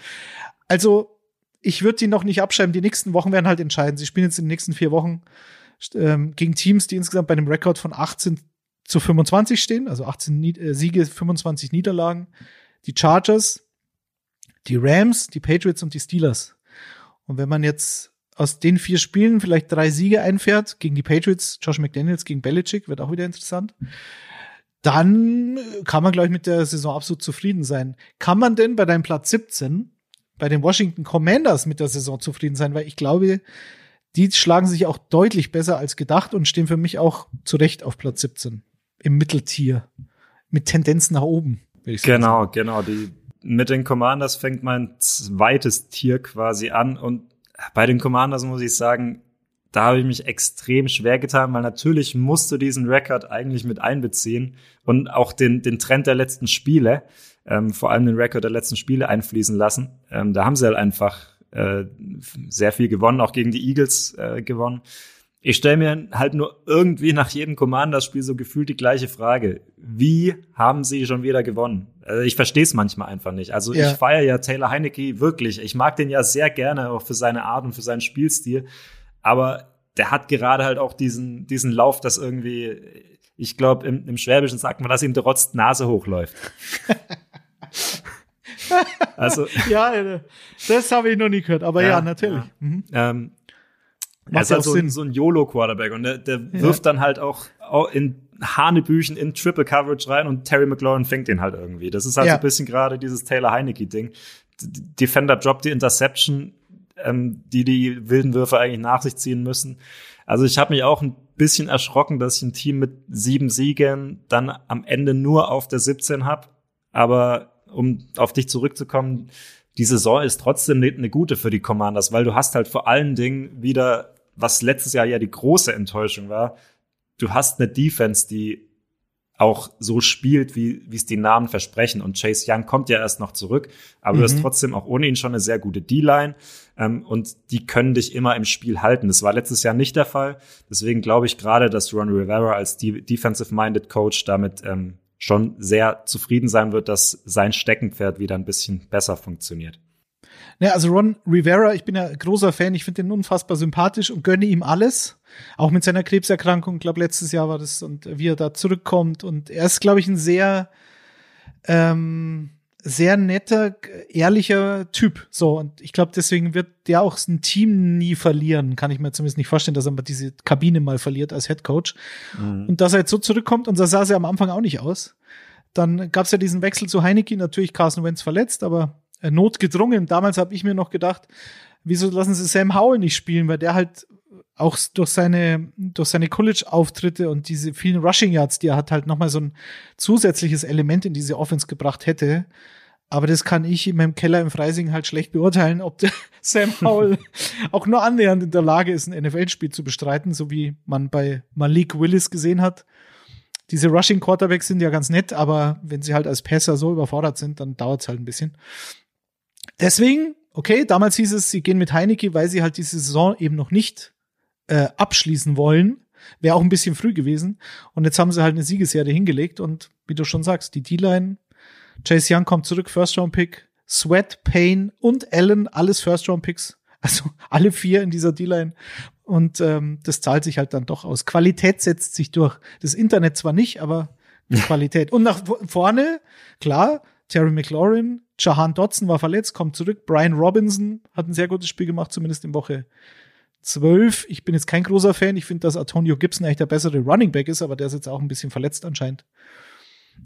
Also, ich würde die noch nicht abschreiben. Die nächsten Wochen werden halt entscheiden. Sie spielen jetzt in den nächsten vier Wochen ähm, gegen Teams, die insgesamt bei einem Rekord von 18 zu 25 stehen, also 18 Nied äh, Siege, 25 Niederlagen. Die Chargers, die Rams, die Patriots und die Steelers. Und wenn man jetzt aus den vier Spielen vielleicht drei Siege einfährt, gegen die Patriots, Josh McDaniels gegen Belichick, wird auch wieder interessant, dann kann man, glaube ich, mit der Saison absolut zufrieden sein. Kann man denn bei deinem Platz 17, bei den Washington Commanders mit der Saison zufrieden sein? Weil ich glaube, die schlagen sich auch deutlich besser als gedacht und stehen für mich auch zu Recht auf Platz 17 im Mitteltier mit Tendenz nach oben. Genau, sagen. genau. Die, mit den Commanders fängt mein zweites Tier quasi an und bei den Commanders muss ich sagen, da habe ich mich extrem schwer getan, weil natürlich musst du diesen Rekord eigentlich mit einbeziehen und auch den, den Trend der letzten Spiele, ähm, vor allem den Rekord der letzten Spiele einfließen lassen. Ähm, da haben sie halt einfach äh, sehr viel gewonnen, auch gegen die Eagles äh, gewonnen. Ich stelle mir halt nur irgendwie nach jedem Commander-Spiel so gefühlt die gleiche Frage. Wie haben sie schon wieder gewonnen? Also ich verstehe es manchmal einfach nicht. Also ja. ich feiere ja Taylor Heinecke wirklich. Ich mag den ja sehr gerne, auch für seine Art und für seinen Spielstil. Aber der hat gerade halt auch diesen, diesen Lauf, dass irgendwie, ich glaube, im, im Schwäbischen sagt man, dass ihm der Rotz Nase hochläuft. *laughs* also ja, das habe ich noch nie gehört, aber ja, ja natürlich. Ja. Mhm. Ähm, er ist halt so, so, ein YOLO-Quarterback und der, der ja. wirft dann halt auch, auch in Hanebüchen in Triple Coverage rein und Terry McLaurin fängt den halt irgendwie. Das ist halt ja. so ein bisschen gerade dieses Taylor Heineke-Ding. Defender droppt die Interception, ähm, die die wilden Würfe eigentlich nach sich ziehen müssen. Also ich habe mich auch ein bisschen erschrocken, dass ich ein Team mit sieben Siegen dann am Ende nur auf der 17 habe. Aber um auf dich zurückzukommen, die Saison ist trotzdem eine gute für die Commanders, weil du hast halt vor allen Dingen wieder was letztes Jahr ja die große Enttäuschung war, du hast eine Defense, die auch so spielt, wie wie es die Namen versprechen. Und Chase Young kommt ja erst noch zurück, aber mhm. du hast mhm. trotzdem auch ohne ihn schon eine sehr gute D-Line ähm, und die können dich immer im Spiel halten. Das war letztes Jahr nicht der Fall. Deswegen glaube ich gerade, dass Ron Rivera als Defensive-Minded Coach damit ähm, schon sehr zufrieden sein wird, dass sein Steckenpferd wieder ein bisschen besser funktioniert. Ja, also Ron Rivera, ich bin ja großer Fan, ich finde ihn unfassbar sympathisch und gönne ihm alles. Auch mit seiner Krebserkrankung, ich glaube letztes Jahr war das und wie er da zurückkommt. Und er ist, glaube ich, ein sehr, ähm, sehr netter, ehrlicher Typ. So, und ich glaube, deswegen wird der auch ein Team nie verlieren. Kann ich mir zumindest nicht vorstellen, dass er mal diese Kabine mal verliert als Head Coach. Mhm. Und dass er jetzt so zurückkommt, und das sah er am Anfang auch nicht aus. Dann gab es ja diesen Wechsel zu Heineke, natürlich Carson Wentz verletzt, aber notgedrungen. Damals habe ich mir noch gedacht, wieso lassen sie Sam Howell nicht spielen, weil der halt auch durch seine, durch seine College-Auftritte und diese vielen Rushing Yards, die er hat, halt nochmal so ein zusätzliches Element in diese Offense gebracht hätte. Aber das kann ich in meinem Keller im Freising halt schlecht beurteilen, ob der *laughs* Sam Howell *laughs* auch nur annähernd in der Lage ist, ein NFL-Spiel zu bestreiten, so wie man bei Malik Willis gesehen hat. Diese Rushing Quarterbacks sind ja ganz nett, aber wenn sie halt als Passer so überfordert sind, dann dauert es halt ein bisschen. Deswegen, okay, damals hieß es, sie gehen mit Heineke, weil sie halt diese Saison eben noch nicht äh, abschließen wollen. Wäre auch ein bisschen früh gewesen. Und jetzt haben sie halt eine Siegesserie hingelegt und wie du schon sagst, die D-Line, Chase Young kommt zurück, First Round Pick, Sweat, Payne und Allen, alles First Round Picks. *laughs* Also alle vier in dieser D-Line. Und ähm, das zahlt sich halt dann doch aus. Qualität setzt sich durch. Das Internet zwar nicht, aber *laughs* Qualität. Und nach vorne, klar, Terry McLaurin, Jahan Dotson war verletzt, kommt zurück. Brian Robinson hat ein sehr gutes Spiel gemacht, zumindest in Woche 12. Ich bin jetzt kein großer Fan. Ich finde, dass Antonio Gibson eigentlich der bessere Running Back ist, aber der ist jetzt auch ein bisschen verletzt anscheinend.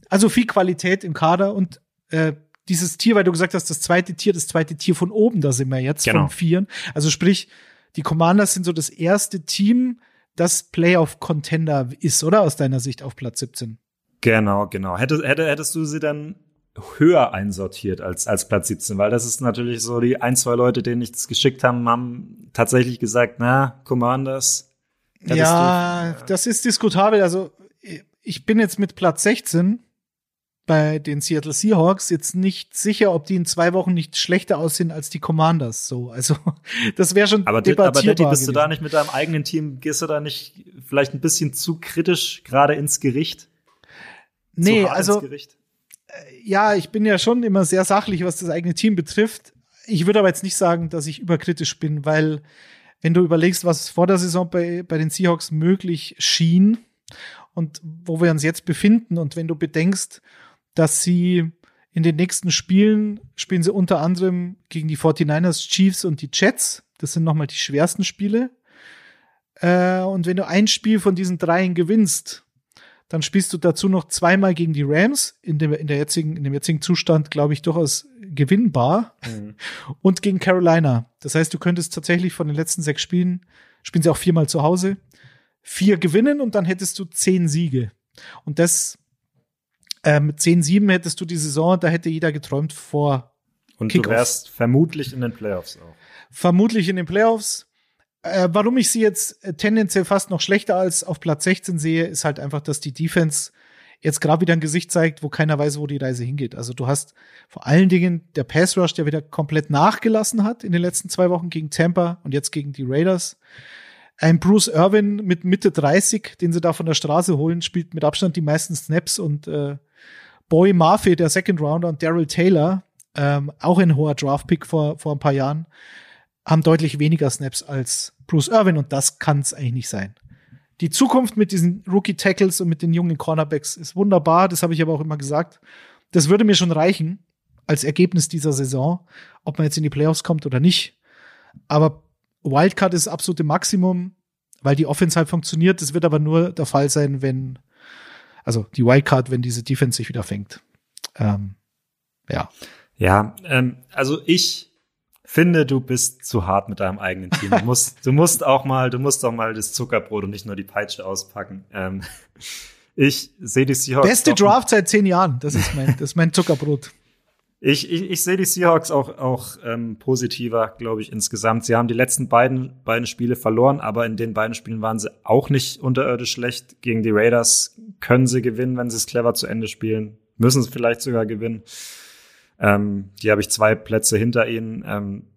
Also viel Qualität im Kader und äh, dieses Tier, weil du gesagt hast, das zweite Tier, das zweite Tier von oben, da sind wir jetzt Genau. von vieren. Also sprich, die Commanders sind so das erste Team, das Playoff-Contender ist, oder? Aus deiner Sicht auf Platz 17. Genau, genau. Hätte, hätte, hättest du sie dann höher einsortiert als, als Platz 17, weil das ist natürlich so, die ein, zwei Leute, denen ich das geschickt haben, haben tatsächlich gesagt, na, Commanders. Ja, das ist diskutabel. Also ich bin jetzt mit Platz 16 bei den Seattle Seahawks jetzt nicht sicher, ob die in zwei Wochen nicht schlechter aussehen als die Commanders. So, also *laughs* das wäre schon Aber, Di- aber debattierbar. Daddy, bist du da nicht mit deinem eigenen Team, gehst du da nicht vielleicht ein bisschen zu kritisch gerade ins Gericht? Nee, also ins Gericht? Ja, ich bin ja schon immer sehr sachlich, was das eigene Team betrifft. Ich würde aber jetzt nicht sagen, dass ich überkritisch bin, weil wenn du überlegst, was vor der Saison bei, bei den Seahawks möglich schien und wo wir uns jetzt befinden und wenn du bedenkst, dass sie in den nächsten Spielen spielen sie unter anderem gegen die 49ers, Chiefs und die Jets. Das sind nochmal die schwersten Spiele. Äh, und wenn du ein Spiel von diesen dreien gewinnst, dann spielst du dazu noch zweimal gegen die Rams, in dem, in der jetzigen, in dem jetzigen Zustand, glaube ich, durchaus gewinnbar. Und gegen Carolina. Das heißt, du könntest tatsächlich von den letzten sechs Spielen, spielen sie auch viermal zu Hause, vier gewinnen und dann hättest du zehn Siege. Und das äh, mit 10-7 hättest du die Saison, da hätte jeder geträumt vor Und du wärst vermutlich in den Playoffs auch. vermutlich in den Playoffs. Äh, warum ich sie jetzt äh, tendenziell fast noch schlechter als auf Platz 16 sehe, ist halt einfach, dass die Defense jetzt gerade wieder ein Gesicht zeigt, wo keiner weiß, wo die Reise hingeht. Also du hast vor allen Dingen der Pass Rush, der wieder komplett nachgelassen hat in den letzten zwei Wochen gegen Tampa und jetzt gegen die Raiders. Ein Bruce Irvin mit Mitte 30, den sie da von der Straße holen, spielt mit Abstand die meisten Snaps und äh, Boy Murphy, der Second Rounder und Daryl Taylor, ähm, auch ein hoher Draft-Pick vor, vor ein paar Jahren, haben deutlich weniger Snaps als Bruce Irvin und das kann es eigentlich nicht sein. Die Zukunft mit diesen Rookie-Tackles und mit den jungen Cornerbacks ist wunderbar, das habe ich aber auch immer gesagt. Das würde mir schon reichen als Ergebnis dieser Saison, ob man jetzt in die Playoffs kommt oder nicht. Aber Wildcard ist das absolute Maximum, weil die Offense halt funktioniert. Das wird aber nur der Fall sein, wenn, also die Wildcard, wenn diese Defense sich wieder fängt. Ähm, ja. Ja, ähm, also ich finde, du bist zu hart mit deinem eigenen Team. Du *laughs* musst, du musst auch mal, du musst auch mal das Zuckerbrot und nicht nur die Peitsche auspacken. Ähm, ich sehe die Seahawks. Beste Draft seit zehn Jahren. Das ist mein, das ist mein Zuckerbrot. Ich, ich, ich sehe die Seahawks auch, auch ähm, positiver, glaube ich, insgesamt. Sie haben die letzten beiden, beiden Spiele verloren, aber in den beiden Spielen waren sie auch nicht unterirdisch schlecht. Gegen die Raiders können sie gewinnen, wenn sie es clever zu Ende spielen. Müssen sie vielleicht sogar gewinnen. Ähm, die habe ich zwei Plätze hinter ihnen. Ähm,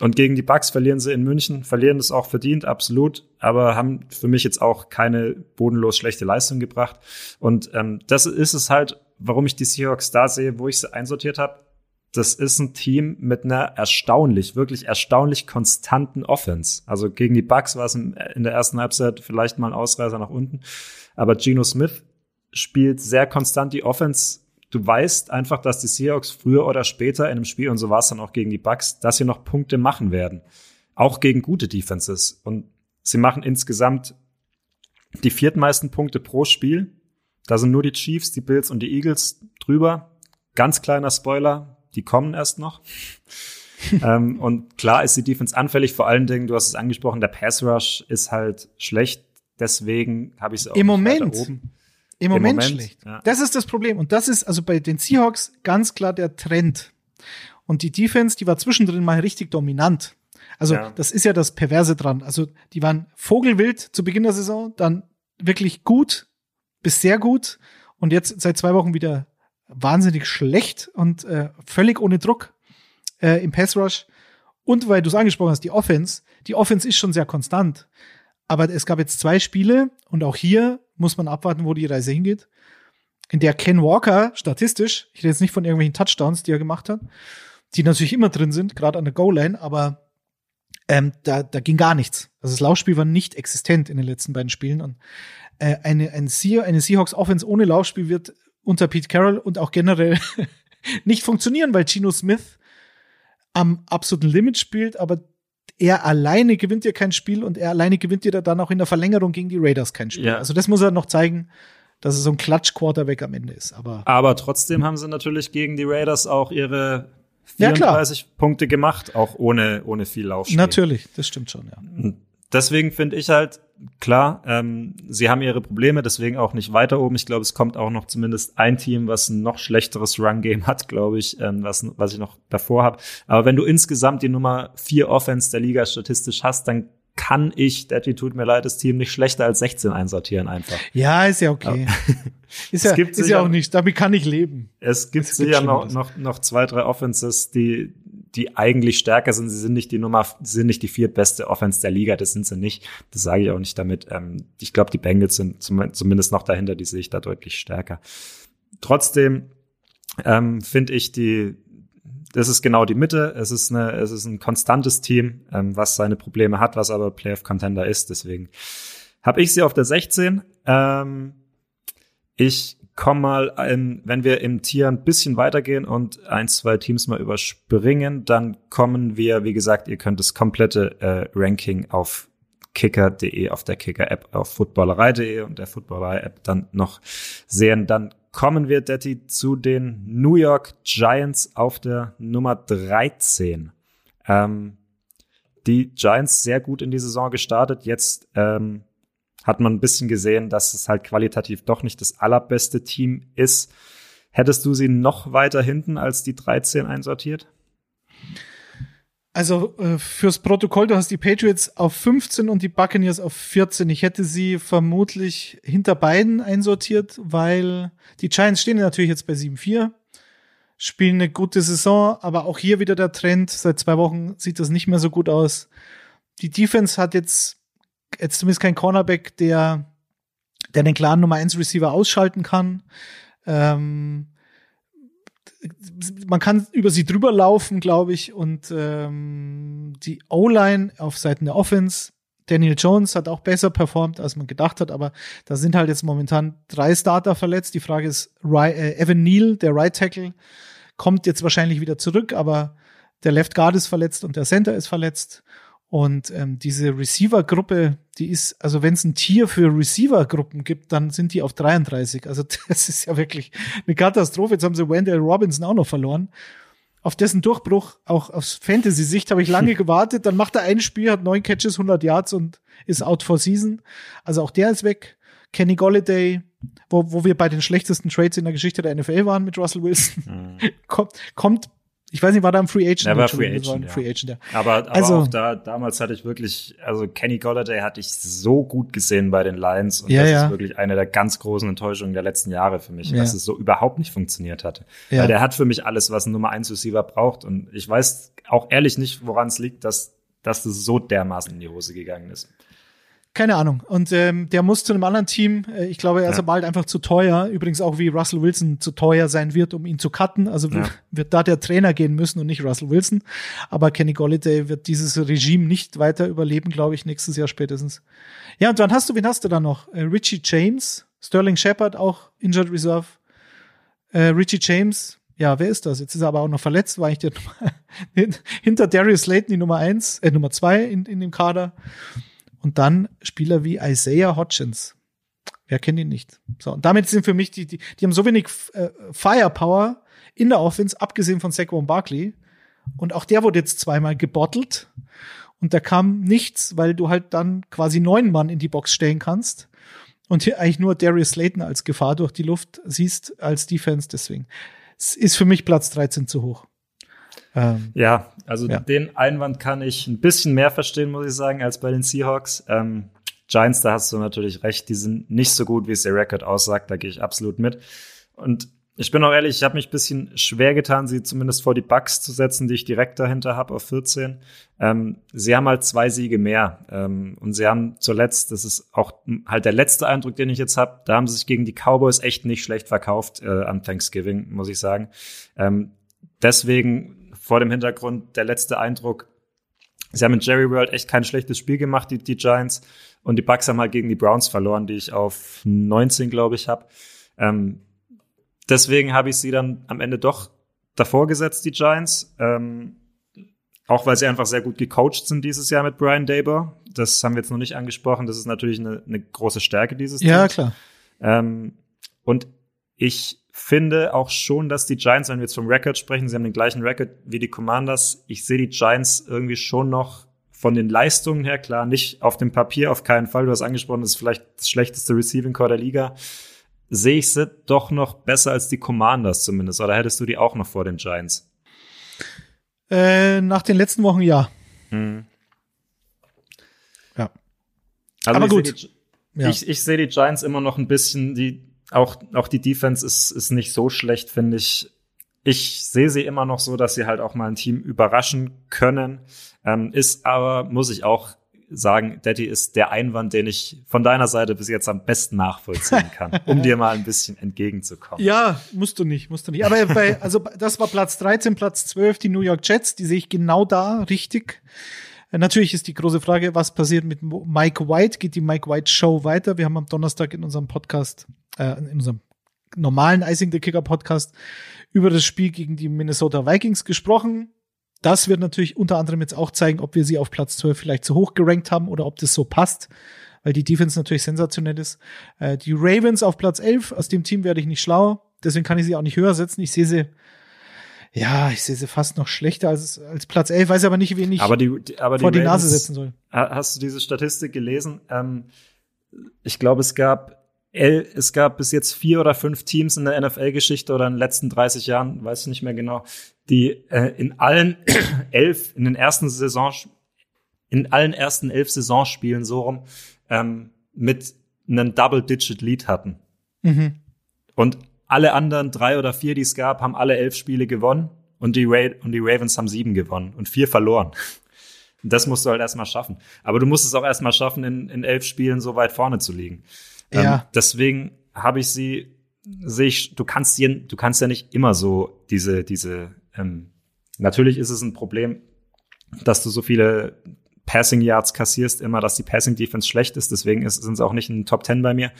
und gegen die Bucks verlieren sie in München, verlieren es auch verdient, absolut, aber haben für mich jetzt auch keine bodenlos schlechte Leistung gebracht. Und ähm, das ist es halt, warum ich die Seahawks da sehe, wo ich sie einsortiert habe. Das ist ein Team mit einer erstaunlich, wirklich erstaunlich konstanten Offense. Also gegen die Bucks war es in in der ersten Halbzeit vielleicht mal ein Ausreißer nach unten. Aber Geno Smith spielt sehr konstant die Offense. Du weißt einfach, dass die Seahawks früher oder später in einem Spiel, und so war es dann auch gegen die Bucks, dass sie noch Punkte machen werden. Auch gegen gute Defenses. Und sie machen insgesamt die viertmeisten Punkte pro Spiel. Da sind nur die Chiefs, die Bills und die Eagles drüber. Ganz kleiner Spoiler, die kommen erst noch. *laughs* ähm, und klar ist die Defense anfällig, vor allen Dingen, du hast es angesprochen, der Pass Rush ist halt schlecht, deswegen habe ich es auch Im Moment. Im, Im Moment, Moment schlecht. Ja. Das ist das Problem. Und das ist also bei den Seahawks ganz klar der Trend. Und die Defense, die war zwischendrin mal richtig dominant. Also Ja. das ist ja das Perverse dran. Also die waren vogelwild zu Beginn der Saison, dann wirklich gut bis sehr gut und jetzt seit zwei Wochen wieder wahnsinnig schlecht und äh, völlig ohne Druck äh, im Pass Rush. Und weil du es angesprochen hast, die Offense, die Offense ist schon sehr konstant. Aber es gab jetzt zwei Spiele und auch hier muss man abwarten, wo die Reise hingeht, in der Ken Walker statistisch, ich rede jetzt nicht von irgendwelchen Touchdowns, die er gemacht hat, die natürlich immer drin sind, gerade an der Goal-Line, aber ähm, da, da ging gar nichts. Also das Laufspiel war nicht existent in den letzten beiden Spielen und äh, eine, ein Se eine Seahawks Offense ohne Laufspiel wird unter Pete Carroll und auch generell *laughs* nicht funktionieren, weil Geno Smith am absoluten Limit spielt, aber er alleine gewinnt ja kein Spiel und er alleine gewinnt ja dann auch in der Verlängerung gegen die Raiders kein Spiel. Ja. Also das muss er noch zeigen, dass er so ein Klatsch-Quarterback am Ende ist. Aber Aber trotzdem haben sie natürlich gegen die Raiders auch ihre Ja, klar. 34 Punkte gemacht, auch ohne, ohne viel Laufspiel. natürlich, das stimmt schon, ja. Deswegen finde ich halt, klar, ähm, sie haben ihre Probleme, deswegen auch nicht weiter oben. Ich glaube, es kommt auch noch zumindest ein Team, was ein noch schlechteres Run-Game hat, glaube ich, ähm, was, was ich noch davor habe. Aber wenn du insgesamt die Nummer vier Offense der Liga statistisch hast, dann kann ich, Daddy tut mir leid, das Team nicht schlechter als 16 einsortieren einfach. Ja, ist ja okay. *laughs* Ist ja, Es gibt ist ja auch nicht, damit kann ich leben. Es gibt Es gibt sicher noch, noch, noch zwei, drei Offenses, die, die eigentlich stärker sind. Sie sind nicht die Nummer, sie sind nicht die viertbeste Offense der Liga. Das sind sie nicht. Das sage ich auch nicht damit. Ähm, ich glaube, die Bengals sind zum, zumindest noch dahinter. Die sehe ich da deutlich stärker. Trotzdem ähm, finde ich die, das ist genau die Mitte. Es ist eine, es ist ein konstantes Team, ähm, was seine Probleme hat, was aber Playoff Contender ist. Deswegen habe ich sie auf der 16. Ähm, ich komme mal, in, wenn wir im Tier ein bisschen weitergehen und ein, zwei Teams mal überspringen, dann kommen wir, wie gesagt, ihr könnt das komplette äh, Ranking auf kicker.de, auf der Kicker-App, auf footballerei.de und der Footballerei-App dann noch sehen. Dann kommen wir, Detti, zu den New York Giants auf der Nummer 13. Ähm, die Giants sehr gut in die Saison gestartet. Jetzt ähm, hat man ein bisschen gesehen, dass es halt qualitativ doch nicht das allerbeste Team ist. Hättest du sie noch weiter hinten als die 13 einsortiert? Also äh, fürs Protokoll, du hast die Patriots auf 15 und die Buccaneers auf 14. Ich hätte sie vermutlich hinter beiden einsortiert, weil die Giants stehen natürlich jetzt bei 7-4, spielen eine gute Saison, aber auch hier wieder der Trend. Seit zwei Wochen sieht das nicht mehr so gut aus. Die Defense hat jetzt, jetzt zumindest kein Cornerback, der, der den klaren Nummer 1 Receiver ausschalten kann. Ähm, man kann über sie drüber laufen, glaube ich. Und ähm, die O-Line auf Seiten der Offense, Daniel Jones hat auch besser performt, als man gedacht hat, aber da sind halt jetzt momentan drei Starter verletzt. Die Frage ist, äh, Evan Neal, der Right Tackle, kommt jetzt wahrscheinlich wieder zurück, aber der Left Guard ist verletzt und der Center ist verletzt. Und ähm, diese Receiver-Gruppe, die ist, also wenn es ein Tier für Receiver-Gruppen gibt, dann sind die auf 33. Also *laughs* das ist ja wirklich eine Katastrophe. Jetzt haben sie Wendell Robinson auch noch verloren. Auf dessen Durchbruch, auch aus Fantasy-Sicht, habe ich lange *laughs* gewartet. Dann macht er ein Spiel, hat neun Catches, 100 Yards und ist out for season. Also auch der ist weg. Kenny Golladay, wo, wo wir bei den schlechtesten Trades in der Geschichte der NFL waren mit Russell Wilson, *laughs* kommt, kommt, ich weiß nicht, war da ein Free Agent? Er war Free Agent, Free ja. Agent, ja. Aber, aber Also- auch da, damals hatte ich wirklich, also Kenny Golladay hatte ich so gut gesehen bei den Lions und Ja, das ja. ist wirklich eine der ganz großen Enttäuschungen der letzten Jahre für mich, Ja. dass es so überhaupt nicht funktioniert hatte. Ja. Weil der hat für mich alles, was ein Nummer 1 Receiver braucht und ich weiß auch ehrlich nicht, woran es liegt, dass, dass das so dermaßen in die Hose gegangen ist. Keine Ahnung. Und ähm, der muss zu einem anderen Team. Äh, Ich glaube, er ist Ja. aber bald einfach zu teuer. Übrigens auch wie Russell Wilson zu teuer sein wird, um ihn zu cutten. Also Ja. *laughs* wird da der Trainer gehen müssen und nicht Russell Wilson. Aber Kenny Golladay wird dieses Regime nicht weiter überleben, glaube ich, nächstes Jahr spätestens. Ja, und dann hast du, wen hast du da noch? Äh, Richie James, Sterling Shepard, auch Injured Reserve. Äh, Richie James, ja, wer ist das? Jetzt ist er aber auch noch verletzt, war ich der *laughs* Nummer, hinter Darius Slayton die Nummer eins, äh, Nummer zwei in, in dem Kader. Und dann Spieler wie Isaiah Hodgins. Wer kennt ihn nicht? So, und damit sind für mich die, die, die haben so wenig äh, Firepower in der Offense, abgesehen von Saquon Barkley. Und auch der wurde jetzt zweimal gebottelt. Und da kam nichts, weil du halt dann quasi neun Mann in die Box stellen kannst. Und hier eigentlich nur Darius Slayton als Gefahr durch die Luft siehst als Defense. Deswegen es ist für mich Platz 13 zu hoch. Ähm, ja, also ja. den Einwand kann ich ein bisschen mehr verstehen, muss ich sagen, als bei den Seahawks. Ähm, Giants, da hast du natürlich recht, die sind nicht so gut, wie es der Record aussagt, da gehe ich absolut mit. Und ich bin auch ehrlich, ich habe mich ein bisschen schwer getan, sie zumindest vor die Bucks zu setzen, die ich direkt dahinter habe auf 14. Ähm, sie haben halt zwei Siege mehr. Ähm, und sie haben zuletzt, das ist auch halt der letzte Eindruck, den ich jetzt habe, da haben sie sich gegen die Cowboys echt nicht schlecht verkauft äh, am Thanksgiving, muss ich sagen. Ähm, deswegen vor dem Hintergrund der letzte Eindruck, sie haben in Jerry World echt kein schlechtes Spiel gemacht, die, die Giants. Und die Bucks haben halt gegen die Browns verloren, die ich auf 19, glaube ich, habe. Ähm, Deswegen habe ich sie dann am Ende doch davor gesetzt, die Giants. Ähm, auch weil sie einfach sehr gut gecoacht sind dieses Jahr mit Brian Daber. Das haben wir jetzt noch nicht angesprochen. Das ist natürlich eine, eine große Stärke dieses Ja, Teams. klar. Ähm, und ich finde auch schon, dass die Giants, wenn wir jetzt vom Record sprechen, sie haben den gleichen Record wie die Commanders. Ich sehe die Giants irgendwie schon noch von den Leistungen her, klar, nicht auf dem Papier, auf keinen Fall. Du hast angesprochen, das ist vielleicht das schlechteste Receiving Core der Liga sehe ich sie doch noch besser als die Commanders zumindest. Oder hättest du die auch noch vor den Giants? Äh, nach den letzten Wochen ja. Hm. Ja. Also Aber ich gut. Die, ja. Ich, ich sehe die Giants immer noch ein bisschen, die, auch, auch die Defense ist, ist nicht so schlecht, finde ich. Ich sehe sie immer noch so, dass sie halt auch mal ein Team überraschen können. Ähm, ist aber, muss ich auch sagen, Daddy ist der Einwand, den ich von deiner Seite bis jetzt am besten nachvollziehen *laughs* kann, um dir mal ein bisschen entgegenzukommen. Ja, musst du nicht, musst du nicht. Aber bei, also das war Platz 13, Platz 12, die New York Jets, die sehe ich genau da, richtig. Natürlich ist die große Frage, was passiert mit Mike White? Geht die Mike White Show weiter? Wir haben am Donnerstag in unserem Podcast, äh, in unserem normalen Icing the Kicker Podcast über das Spiel gegen die Minnesota Vikings gesprochen das wird natürlich unter anderem jetzt auch zeigen, ob wir sie auf Platz 12 vielleicht zu hoch gerankt haben oder ob das so passt, weil die Defense natürlich sensationell ist. Äh, die Ravens auf Platz 11, aus dem Team werde ich nicht schlauer, deswegen kann ich sie auch nicht höher setzen. Ich sehe sie, ja, ich sehe sie fast noch schlechter als, als Platz 11, weiß aber nicht, wen ich aber die, die, aber vor die, die Nase setzen soll. Hast du diese Statistik gelesen? Ähm, ich glaube, es gab es gab bis jetzt vier oder fünf Teams in der NFL-Geschichte oder in den letzten 30 Jahren, weiß ich nicht mehr genau, die äh, in allen *clears throat* elf, in den ersten Saison, in allen ersten elf Saisonspielen so rum, ähm, mit einem Double-Digit-Lead hatten. Mhm. Und alle anderen drei oder vier, die es gab, haben alle elf Spiele gewonnen und die, Ra und die Ravens haben sieben gewonnen und vier verloren. Das musst du halt erstmal schaffen. Aber du musst es auch erstmal schaffen, in, in elf Spielen so weit vorne zu liegen. Ja. Ähm, deswegen habe ich sie, sehe ich, du kannst hier, du kannst ja nicht immer so diese, diese, ähm, natürlich ist es ein Problem, dass du so viele Passing Yards kassierst, immer, dass die Passing Defense schlecht ist, deswegen ist, sind sie auch nicht in den Top 10 bei mir.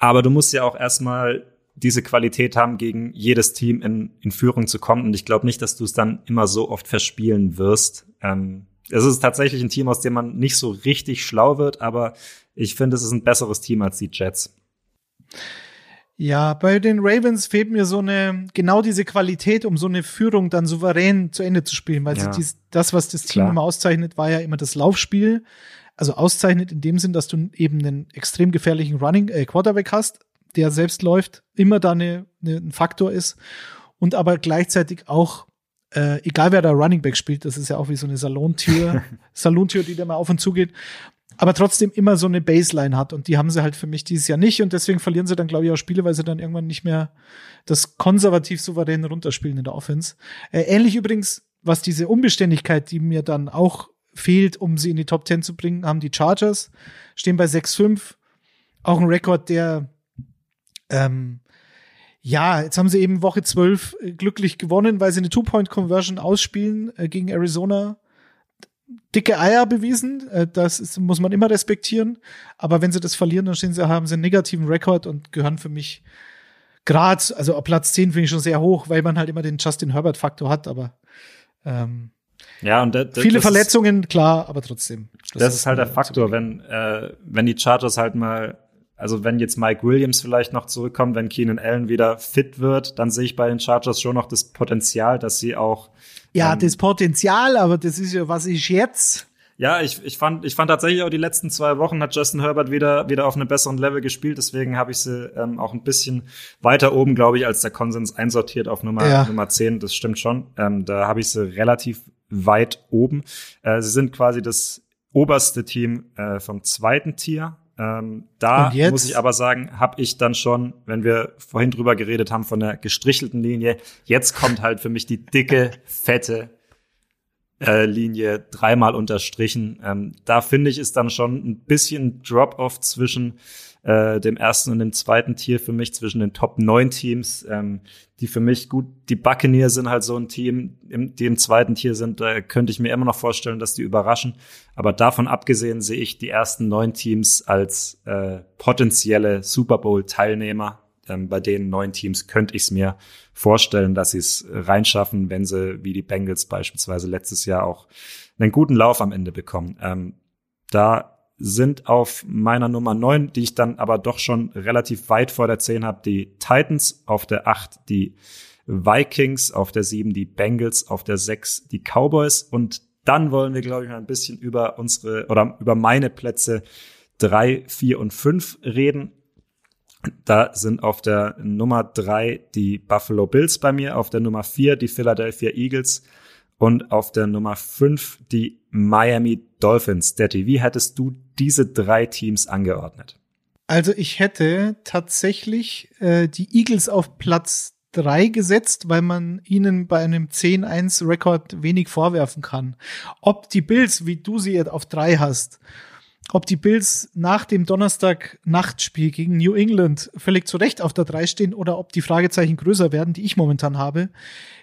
Aber du musst ja auch erstmal diese Qualität haben, gegen jedes Team in, in Führung zu kommen. Und ich glaube nicht, dass du es dann immer so oft verspielen wirst. Ähm, es ist tatsächlich ein Team, aus dem man nicht so richtig schlau wird, aber ich finde, es ist ein besseres Team als die Jets. Ja, bei den Ravens fehlt mir so eine, genau diese Qualität, um so eine Führung dann souverän zu Ende zu spielen, weil ja. dies, das, was das Team Klar. immer auszeichnet, war ja immer das Laufspiel. Also auszeichnet in dem Sinn, dass du eben einen extrem gefährlichen Running äh, Quarterback hast, der selbst läuft, immer da eine, eine, ein Faktor ist und aber gleichzeitig auch äh, egal wer da Running Back spielt, das ist ja auch wie so eine Salontür, *laughs* Salontür, die da mal auf und zu geht aber trotzdem immer so eine Baseline hat. Und die haben sie halt für mich dieses Jahr nicht. Und deswegen verlieren sie dann, glaube ich, auch Spiele, weil sie dann irgendwann nicht mehr das konservativ souverän runterspielen in der Offense. Äh, ähnlich übrigens, was diese Unbeständigkeit, die mir dann auch fehlt, um sie in die Top 10 zu bringen, haben die Chargers, stehen bei 6-5. Auch ein Rekord, der ähm, ja, jetzt haben sie eben Woche 12 äh, glücklich gewonnen, weil sie eine Two-Point-Conversion ausspielen äh, gegen Arizona dicke Eier bewiesen. Äh, das ist, muss man immer respektieren. Aber wenn sie das verlieren, dann stehen sie, haben sie einen negativen Rekord und gehören für mich grad, also Platz 10 finde ich schon sehr hoch, weil man halt immer den Justin Herbert-Faktor hat, aber ähm, ja, und das, viele Verletzungen, klar, aber trotzdem. Das, das ist halt der Faktor, wenn, äh, wenn die Chargers halt mal also wenn jetzt Mike Williams vielleicht noch zurückkommt, wenn Keenan Allen wieder fit wird, dann sehe ich bei den Chargers schon noch das Potenzial, dass sie auch. Ja, ähm, das Potenzial, aber das ist ja, was ist jetzt? Ja, ich, ich fand, ich fand tatsächlich auch die letzten zwei Wochen hat Justin Herbert wieder, wieder auf einem besseren Level gespielt. Deswegen habe ich sie ähm, auch ein bisschen weiter oben, glaube ich, als der Konsens einsortiert auf Nummer, ja. Nummer 10. Das stimmt schon. Ähm, da habe ich sie relativ weit oben. Äh, sie sind quasi das oberste Team äh, vom zweiten Tier. Ähm, da muss ich aber sagen, habe ich dann schon, wenn wir vorhin drüber geredet haben von der gestrichelten Linie, jetzt kommt halt für mich die dicke, *laughs* fette äh, Linie dreimal unterstrichen. Ähm, da finde ich ist dann schon ein bisschen Drop-off zwischen äh, dem ersten und dem zweiten Tier für mich, zwischen den Top 9 Teams, ähm, die für mich gut, die Buccaneers sind halt so ein Team, im, die im zweiten Tier sind, da könnte ich mir immer noch vorstellen, dass die überraschen. Aber davon abgesehen sehe ich die ersten neun Teams als äh, potenzielle Super Bowl-Teilnehmer. Ähm, bei den neun Teams könnte ich es mir vorstellen, dass sie es reinschaffen, wenn sie wie die Bengals beispielsweise letztes Jahr auch einen guten Lauf am Ende bekommen. Ähm, da sind auf meiner Nummer 9, die ich dann aber doch schon relativ weit vor der 10 habe, die Titans, auf der 8 die Vikings, auf der 7 die Bengals, auf der 6 die Cowboys und dann wollen wir, glaube ich, mal ein bisschen über unsere oder über meine Plätze 3, 4 und 5 reden. Da sind auf der Nummer 3 die Buffalo Bills bei mir, auf der Nummer 4 die Philadelphia Eagles, und auf der Nummer 5 die Miami Dolphins. Daddy, wie hättest du diese drei Teams angeordnet? Also ich hätte tatsächlich äh, die Eagles auf Platz 3 gesetzt, weil man ihnen bei einem 10-1-Rekord wenig vorwerfen kann. Ob die Bills, wie du sie jetzt auf 3 hast, ob die Bills nach dem Donnerstag-Nachtspiel gegen New England völlig zu Recht auf der 3 stehen oder ob die Fragezeichen größer werden, die ich momentan habe,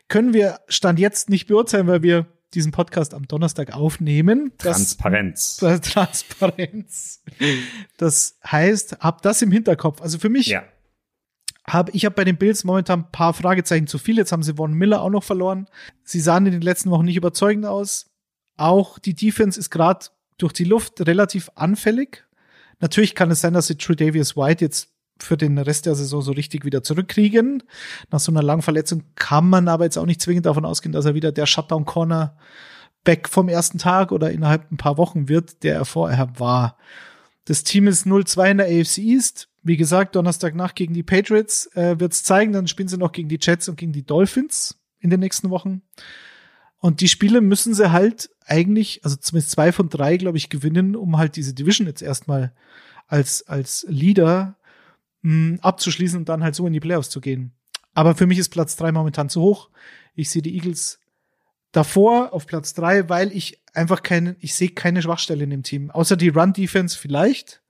können wir Stand jetzt nicht beurteilen, weil wir diesen Podcast am Donnerstag aufnehmen. Transparenz. Das, Transparenz. Das heißt, hab das im Hinterkopf. Also für mich ja. habe ich habe bei den Bills momentan ein paar Fragezeichen zu viel. Jetzt haben sie Von Miller auch noch verloren. Sie sahen in den letzten Wochen nicht überzeugend aus. Auch die Defense ist gerade durch die Luft relativ anfällig. Natürlich kann es sein, dass sie True Davius White jetzt für den Rest der Saison so richtig wieder zurückkriegen. Nach so einer langen Verletzung kann man aber jetzt auch nicht zwingend davon ausgehen, dass er wieder der Shutdown-Corner back vom ersten Tag oder innerhalb ein paar Wochen wird, der er vorher war. Das Team ist 0-2 in der AFC East. Wie gesagt, Donnerstagnacht gegen die Patriots äh, wird es zeigen. Dann spielen sie noch gegen die Jets und gegen die Dolphins in den nächsten Wochen. Und die Spiele müssen sie halt eigentlich, also zumindest zwei von drei, glaube ich, gewinnen, um halt diese Division jetzt erstmal als, als Leader mh, abzuschließen und dann halt so in die Playoffs zu gehen. Aber für mich ist Platz drei momentan zu hoch. Ich sehe die Eagles davor auf Platz drei, weil ich einfach keine, ich sehe keine Schwachstelle in dem Team. Außer die Run-Defense vielleicht.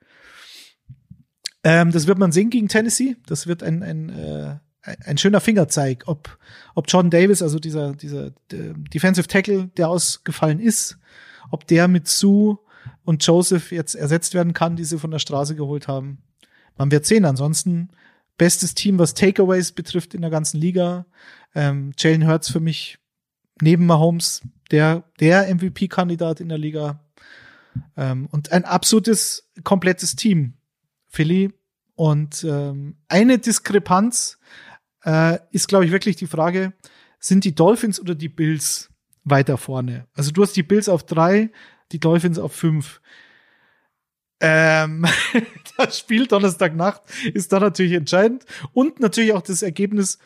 Ähm, das wird man sehen gegen Tennessee. Das wird ein, ein, äh, ein schöner Fingerzeig, ob, ob John Davis, also dieser, dieser Defensive Tackle, der ausgefallen ist, ob der mit Sue und Joseph jetzt ersetzt werden kann, die sie von der Straße geholt haben. Man wird sehen. Ansonsten bestes Team, was Takeaways betrifft in der ganzen Liga. Ähm, Jalen Hurts für mich neben Mahomes der, der MVP-Kandidat in der Liga. Ähm, und ein absolutes, komplettes Team. Philly. Und ähm, eine Diskrepanz äh, ist, glaube ich, wirklich die Frage, sind die Dolphins oder die Bills weiter vorne? Also du hast die Bills auf drei, die Dolphins auf fünf. Ähm, *laughs* das Spiel Donnerstagnacht ist da natürlich entscheidend. Und natürlich auch das Ergebnis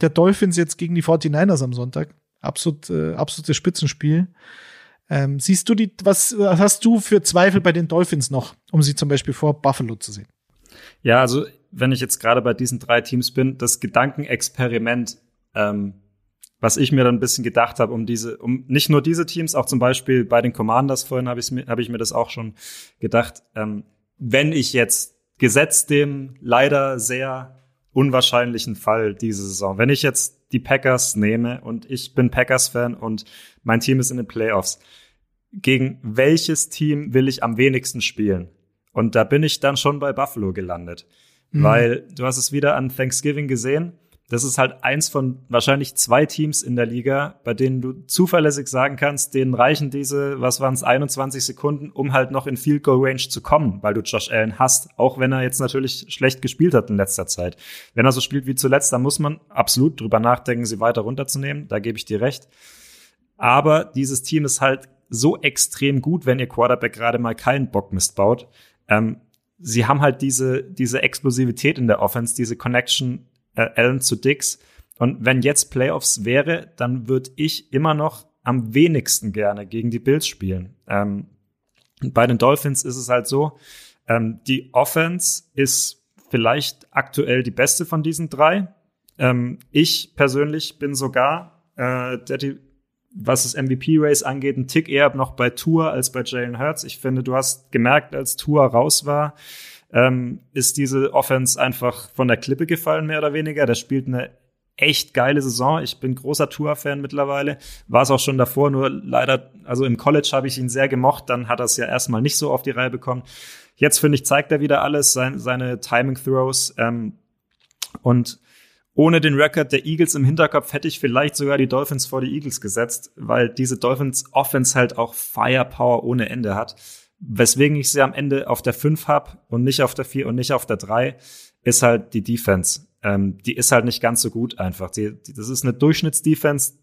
der Dolphins jetzt gegen die 49ers am Sonntag. Absolut, äh, absolutes Spitzenspiel. Ähm, siehst du die, was, hast du für Zweifel bei den Dolphins noch, um sie zum Beispiel vor Buffalo zu sehen? Ja, also wenn ich jetzt gerade bei diesen drei Teams bin, das Gedankenexperiment ähm, was ich mir dann ein bisschen gedacht habe, um diese, um nicht nur diese Teams, auch zum Beispiel bei den Commanders vorhin habe ich mir, habe ich mir das auch schon gedacht. Ähm, wenn ich jetzt gesetzt dem leider sehr unwahrscheinlichen Fall diese Saison, wenn ich jetzt die Packers nehme und ich bin Packers-Fan und mein Team ist in den Playoffs, gegen welches Team will ich am wenigsten spielen? Und da bin ich dann schon bei Buffalo gelandet. Mhm. Weil du hast es wieder an Thanksgiving gesehen das ist halt eins von wahrscheinlich zwei Teams in der Liga, bei denen du zuverlässig sagen kannst, denen reichen diese, was waren es, 21 Sekunden, um halt noch in Field Goal Range zu kommen, weil du Josh Allen hast, auch wenn er jetzt natürlich schlecht gespielt hat in letzter Zeit. Wenn er so spielt wie zuletzt, dann muss man absolut drüber nachdenken, sie weiter runterzunehmen, da gebe ich dir recht. Aber dieses Team ist halt so extrem gut, wenn ihr Quarterback gerade mal keinen Bockmist baut. Ähm, sie haben halt diese, diese Explosivität in der Offense, diese Connection Allen zu Dix. Und wenn jetzt Playoffs wäre, dann würde ich immer noch am wenigsten gerne gegen die Bills spielen. Ähm, bei den Dolphins ist es halt so, ähm, die Offense ist vielleicht aktuell die beste von diesen drei. Ähm, ich persönlich bin sogar, äh, die, was das MVP-Race angeht, ein Tick eher noch bei Tour als bei Jalen Hurts. Ich finde, du hast gemerkt, als Tour raus war, ähm, ist diese Offense einfach von der Klippe gefallen, mehr oder weniger. Der spielt eine echt geile Saison. Ich bin großer Tour-Fan mittlerweile. War es auch schon davor, nur leider, also im College habe ich ihn sehr gemocht. Dann hat er es ja erstmal nicht so auf die Reihe bekommen. Jetzt, finde ich, zeigt er wieder alles, sein, seine Timing-Throws. Ähm, und ohne den Record der Eagles im Hinterkopf hätte ich vielleicht sogar die Dolphins vor die Eagles gesetzt, weil diese Dolphins Offense halt auch Firepower ohne Ende hat. Weswegen ich sie am Ende auf der 5 habe und nicht auf der 4 und nicht auf der 3, ist halt die Defense. Ähm, die ist halt nicht ganz so gut einfach. Die, die, das ist eine Durchschnittsdefense.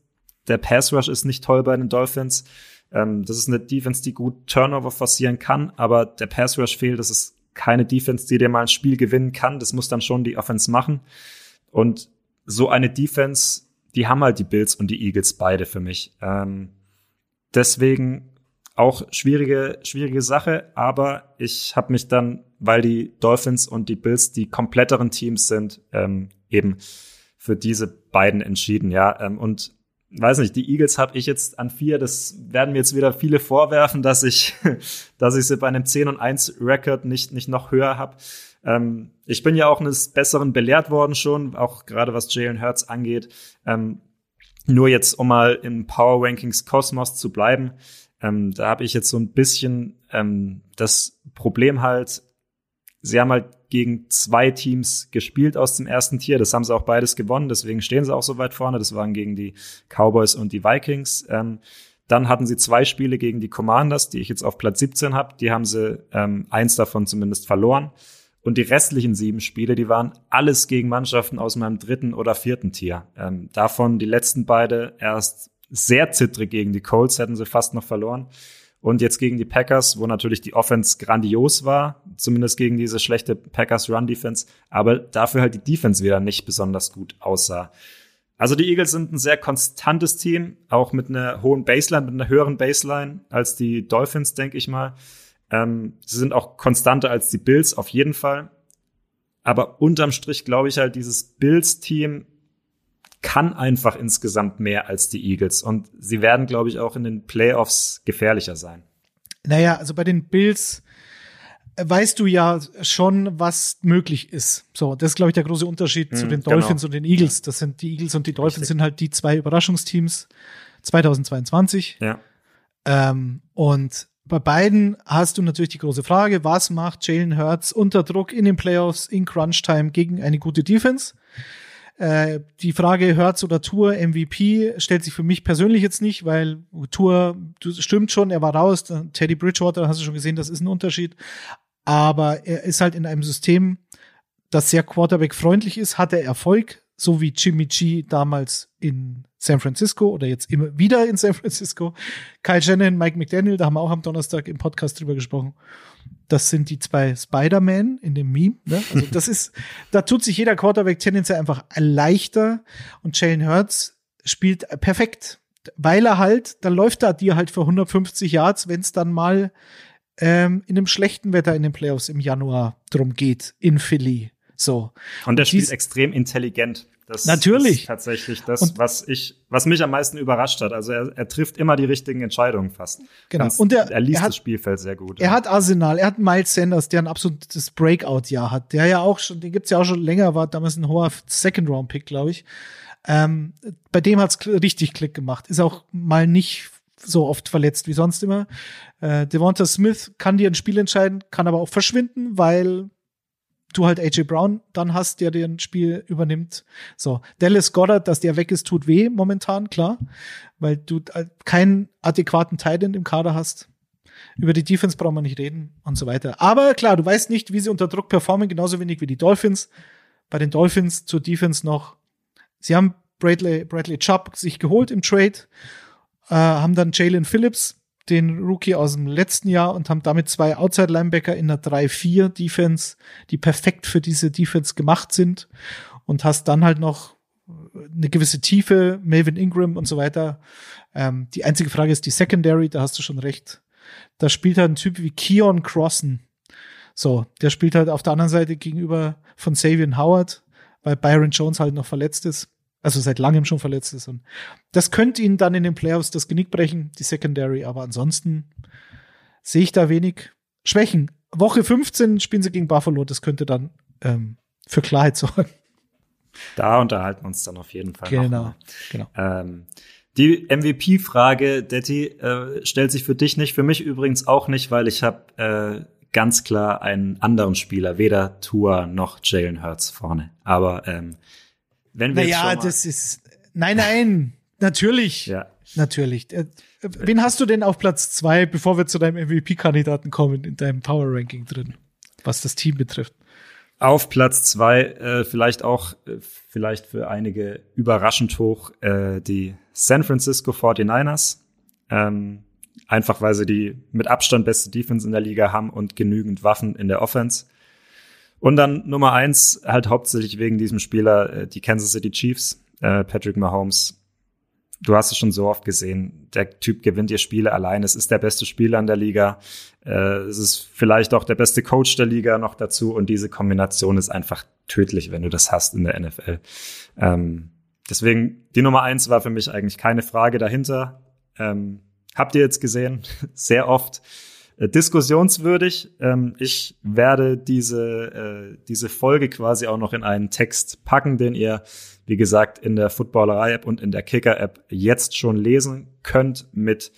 Der Pass Rush ist nicht toll bei den Dolphins. Ähm, das ist eine Defense, die gut Turnover forcieren kann, aber der Pass Rush fehlt. Das ist keine Defense, die dir mal ein Spiel gewinnen kann. Das muss dann schon die Offense machen. Und so eine Defense, die haben halt die Bills und die Eagles beide für mich. Ähm, deswegen auch schwierige, schwierige Sache, aber ich habe mich dann, weil die Dolphins und die Bills die kompletteren Teams sind, ähm, eben für diese beiden entschieden, ja. Ähm, und weiß nicht, die Eagles habe ich jetzt an vier, das werden mir jetzt wieder viele vorwerfen, dass ich, *laughs* dass ich sie bei einem 10 und 1 Record nicht, nicht noch höher habe. Ähm, ich bin ja auch eines Besseren belehrt worden schon, auch gerade was Jalen Hurts angeht. Ähm, nur jetzt, um mal im Power Rankings Kosmos zu bleiben, ähm, da habe ich jetzt so ein bisschen ähm, das Problem halt, sie haben halt gegen zwei Teams gespielt aus dem ersten Tier. Das haben sie auch beides gewonnen, deswegen stehen sie auch so weit vorne. Das waren gegen die Cowboys und die Vikings. Ähm, dann hatten sie zwei Spiele gegen die Commanders, die ich jetzt auf Platz 17 habe. Die haben sie ähm, eins davon zumindest verloren. Und die restlichen sieben Spiele, die waren alles gegen Mannschaften aus meinem dritten oder vierten Tier. Ähm, davon die letzten beide erst sehr zittrig gegen die Colts, hätten sie fast noch verloren. Und jetzt gegen die Packers, wo natürlich die Offense grandios war, zumindest gegen diese schlechte Packers Run Defense, aber dafür halt die Defense wieder nicht besonders gut aussah. Also die Eagles sind ein sehr konstantes Team, auch mit einer hohen Baseline, mit einer höheren Baseline als die Dolphins, denke ich mal. Ähm, sie sind auch konstanter als die Bills, auf jeden Fall. Aber unterm Strich glaube ich halt, dieses Bills-Team kann einfach insgesamt mehr als die Eagles. Und sie werden, glaube ich, auch in den Playoffs gefährlicher sein. Naja, also bei den Bills äh, weißt du ja schon, was möglich ist. So, das ist, glaube ich, der große Unterschied hm, zu den Dolphins genau. und den Eagles. Das sind die Eagles und die Dolphins Richtig. sind halt die zwei Überraschungsteams 2022. Ja. Ähm, und bei beiden hast du natürlich die große Frage, was macht Jalen Hurts unter Druck in den Playoffs in Crunch Time gegen eine gute Defense? Äh, die Frage Hertz oder Tour MVP stellt sich für mich persönlich jetzt nicht, weil Tour stimmt schon, er war raus. Teddy Bridgewater, hast du schon gesehen, das ist ein Unterschied. Aber er ist halt in einem System, das sehr Quarterback-freundlich ist, hat er Erfolg, so wie Jimmy G damals in San Francisco oder jetzt immer wieder in San Francisco. Kyle Shannon, Mike McDaniel, da haben wir auch am Donnerstag im Podcast drüber gesprochen. Das sind die zwei Spider-Man in dem Meme. Ne? Also das ist, da tut sich jeder Quarterback tendenziell einfach leichter und Jalen Hurts spielt perfekt, weil er halt, dann läuft er dir halt für 150 Yards, wenn es dann mal ähm, in einem schlechten Wetter in den Playoffs im Januar drum geht in Philly. So. Und der spielt extrem intelligent. Das Natürlich. ist tatsächlich das, und, was ich, was mich am meisten überrascht hat. Also er, er trifft immer die richtigen Entscheidungen fast. Genau. Ganz, und er, er liest er hat, das Spielfeld sehr gut. Er ja. hat Arsenal, er hat Miles Sanders, der ein absolutes Breakout-Jahr hat. Der ja auch schon, den gibt's ja auch schon länger, war damals ein hoher Second-Round-Pick, glaube ich. Ähm, bei dem hat's richtig Klick gemacht. Ist auch mal nicht so oft verletzt wie sonst immer. Äh, Devonta Smith kann dir ein Spiel entscheiden, kann aber auch verschwinden, weil du halt AJ Brown dann hast, der dir ein Spiel übernimmt. So, Dallas Goddard, dass der weg ist, tut weh momentan, klar, weil du keinen adäquaten Titan im Kader hast. Über die Defense brauchen wir nicht reden und so weiter. Aber klar, du weißt nicht, wie sie unter Druck performen, genauso wenig wie die Dolphins. Bei den Dolphins zur Defense noch. Sie haben Bradley, Bradley Chubb sich geholt im Trade, äh, haben dann Jalen Phillips den Rookie aus dem letzten Jahr und haben damit zwei Outside Linebacker in einer 3-4 Defense, die perfekt für diese Defense gemacht sind und hast dann halt noch eine gewisse Tiefe, Melvin Ingram und so weiter. Ähm, die einzige Frage ist die Secondary, da hast du schon recht. Da spielt halt ein Typ wie Keon Crossen. So, der spielt halt auf der anderen Seite gegenüber von Savian Howard, weil Byron Jones halt noch verletzt ist also seit langem schon verletzt ist. Und das könnte ihnen dann in den Playoffs das Genick brechen, die Secondary, aber ansonsten sehe ich da wenig Schwächen. Woche 15 spielen sie gegen Buffalo, das könnte dann ähm, für Klarheit sorgen. Da unterhalten wir uns dann auf jeden Fall. Genau. genau. Ähm, die MVP-Frage, Detti, äh, stellt sich für dich nicht, für mich übrigens auch nicht, weil ich habe äh, ganz klar einen anderen Spieler, weder Tua noch Jalen Hurts vorne. Aber ähm, wenn wir naja, das ist. Nein, nein, *laughs* natürlich. Ja. Natürlich. Äh, wen hast du denn auf Platz zwei, bevor wir zu deinem MVP-Kandidaten kommen, in deinem Power-Ranking drin, was das Team betrifft? Auf Platz zwei, äh, vielleicht auch, äh, vielleicht für einige überraschend hoch, äh, die San Francisco 49ers. Ähm, einfach weil sie die mit Abstand beste Defense in der Liga haben und genügend Waffen in der Offense. Und dann Nummer eins, halt hauptsächlich wegen diesem Spieler, äh, die Kansas City Chiefs, äh, Patrick Mahomes. Du hast es schon so oft gesehen. Der Typ gewinnt ihr Spiele allein. Es ist der beste Spieler in der Liga. Äh, es ist vielleicht auch der beste Coach der Liga noch dazu. Und diese Kombination ist einfach tödlich, wenn du das hast in der NFL. Ähm, deswegen, die Nummer eins war für mich eigentlich keine Frage dahinter. Ähm, habt ihr jetzt gesehen? *laughs* Sehr oft diskussionswürdig. Ähm, ich werde diese, äh, diese Folge quasi auch noch in einen Text packen, den ihr, wie gesagt, in der Footballerei-App und in der Kicker-App jetzt schon lesen könnt mit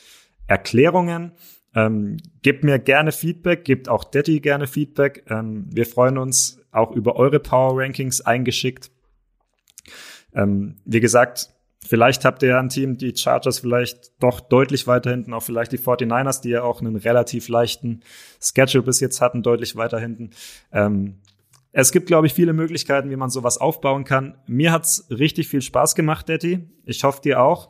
Erklärungen. Ähm, gebt mir gerne Feedback, gebt auch Detti gerne Feedback. Ähm, wir freuen uns auch über eure Power Rankings eingeschickt. Ähm, wie gesagt, Vielleicht habt ihr ja ein Team, die Chargers vielleicht doch deutlich weiter hinten, auch vielleicht die 49ers, die ja auch einen relativ leichten Schedule bis jetzt hatten, deutlich weiter hinten. Ähm, es gibt, glaube ich, viele Möglichkeiten, wie man sowas aufbauen kann. Mir hat's richtig viel Spaß gemacht, Detti. Ich hoffe, dir auch.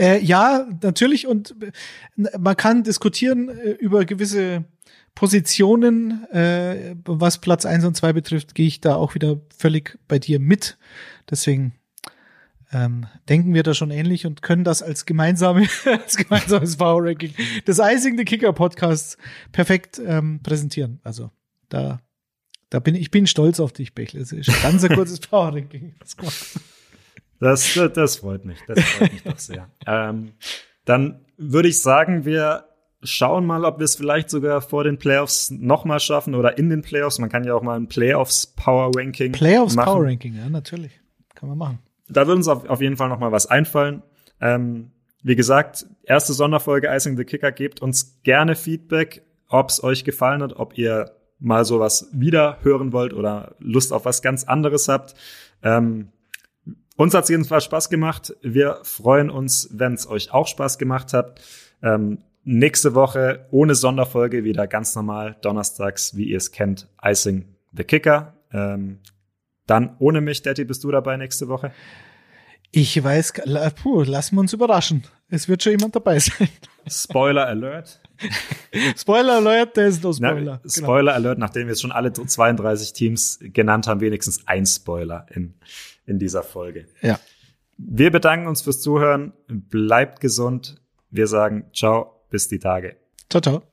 Äh, ja, natürlich. Und äh, man kann diskutieren äh, über gewisse Positionen. Äh, was Platz eins und zwei betrifft, gehe ich da auch wieder völlig bei dir mit. Deswegen ähm, denken wir da schon ähnlich und können das als gemeinsame, *laughs* als gemeinsames Power Ranking des Icing the Kicker Podcasts perfekt ähm, präsentieren. Also da, da bin ich bin stolz auf dich, Bechle. Das ist ein ganz *laughs* kurzes Power Ranking. Das, das, das freut mich. Das freut mich doch sehr. *laughs* Ähm, dann würde ich sagen, wir schauen mal, ob wir es vielleicht sogar vor den Playoffs nochmal schaffen oder in den Playoffs. Man kann ja auch mal ein Playoffs Power Ranking. Playoffs machen. Power Ranking, ja, natürlich. Kann man machen da wird uns auf, auf jeden Fall noch mal was einfallen. Ähm, wie gesagt, erste Sonderfolge Icing the Kicker. Gebt uns gerne Feedback, ob es euch gefallen hat, ob ihr mal sowas wieder hören wollt oder Lust auf was ganz anderes habt. Ähm, uns hat es jedenfalls Spaß gemacht. Wir freuen uns, wenn es euch auch Spaß gemacht hat. Ähm, nächste Woche ohne Sonderfolge wieder ganz normal donnerstags, wie ihr es kennt, Icing the Kicker. Ähm, dann ohne mich, Daddy, bist du dabei nächste Woche? Ich weiß, puh, lassen wir uns überraschen. Es wird schon jemand dabei *laughs* sein. Spoiler Alert. *laughs* Spoiler Alert, der ist no Spoiler. Na, Spoiler genau. Alert, nachdem wir jetzt schon alle 32 Teams genannt haben, wenigstens ein Spoiler in, in dieser Folge. Ja. Wir bedanken uns fürs Zuhören. Bleibt gesund. Wir sagen ciao, bis die Tage. Ciao, ciao.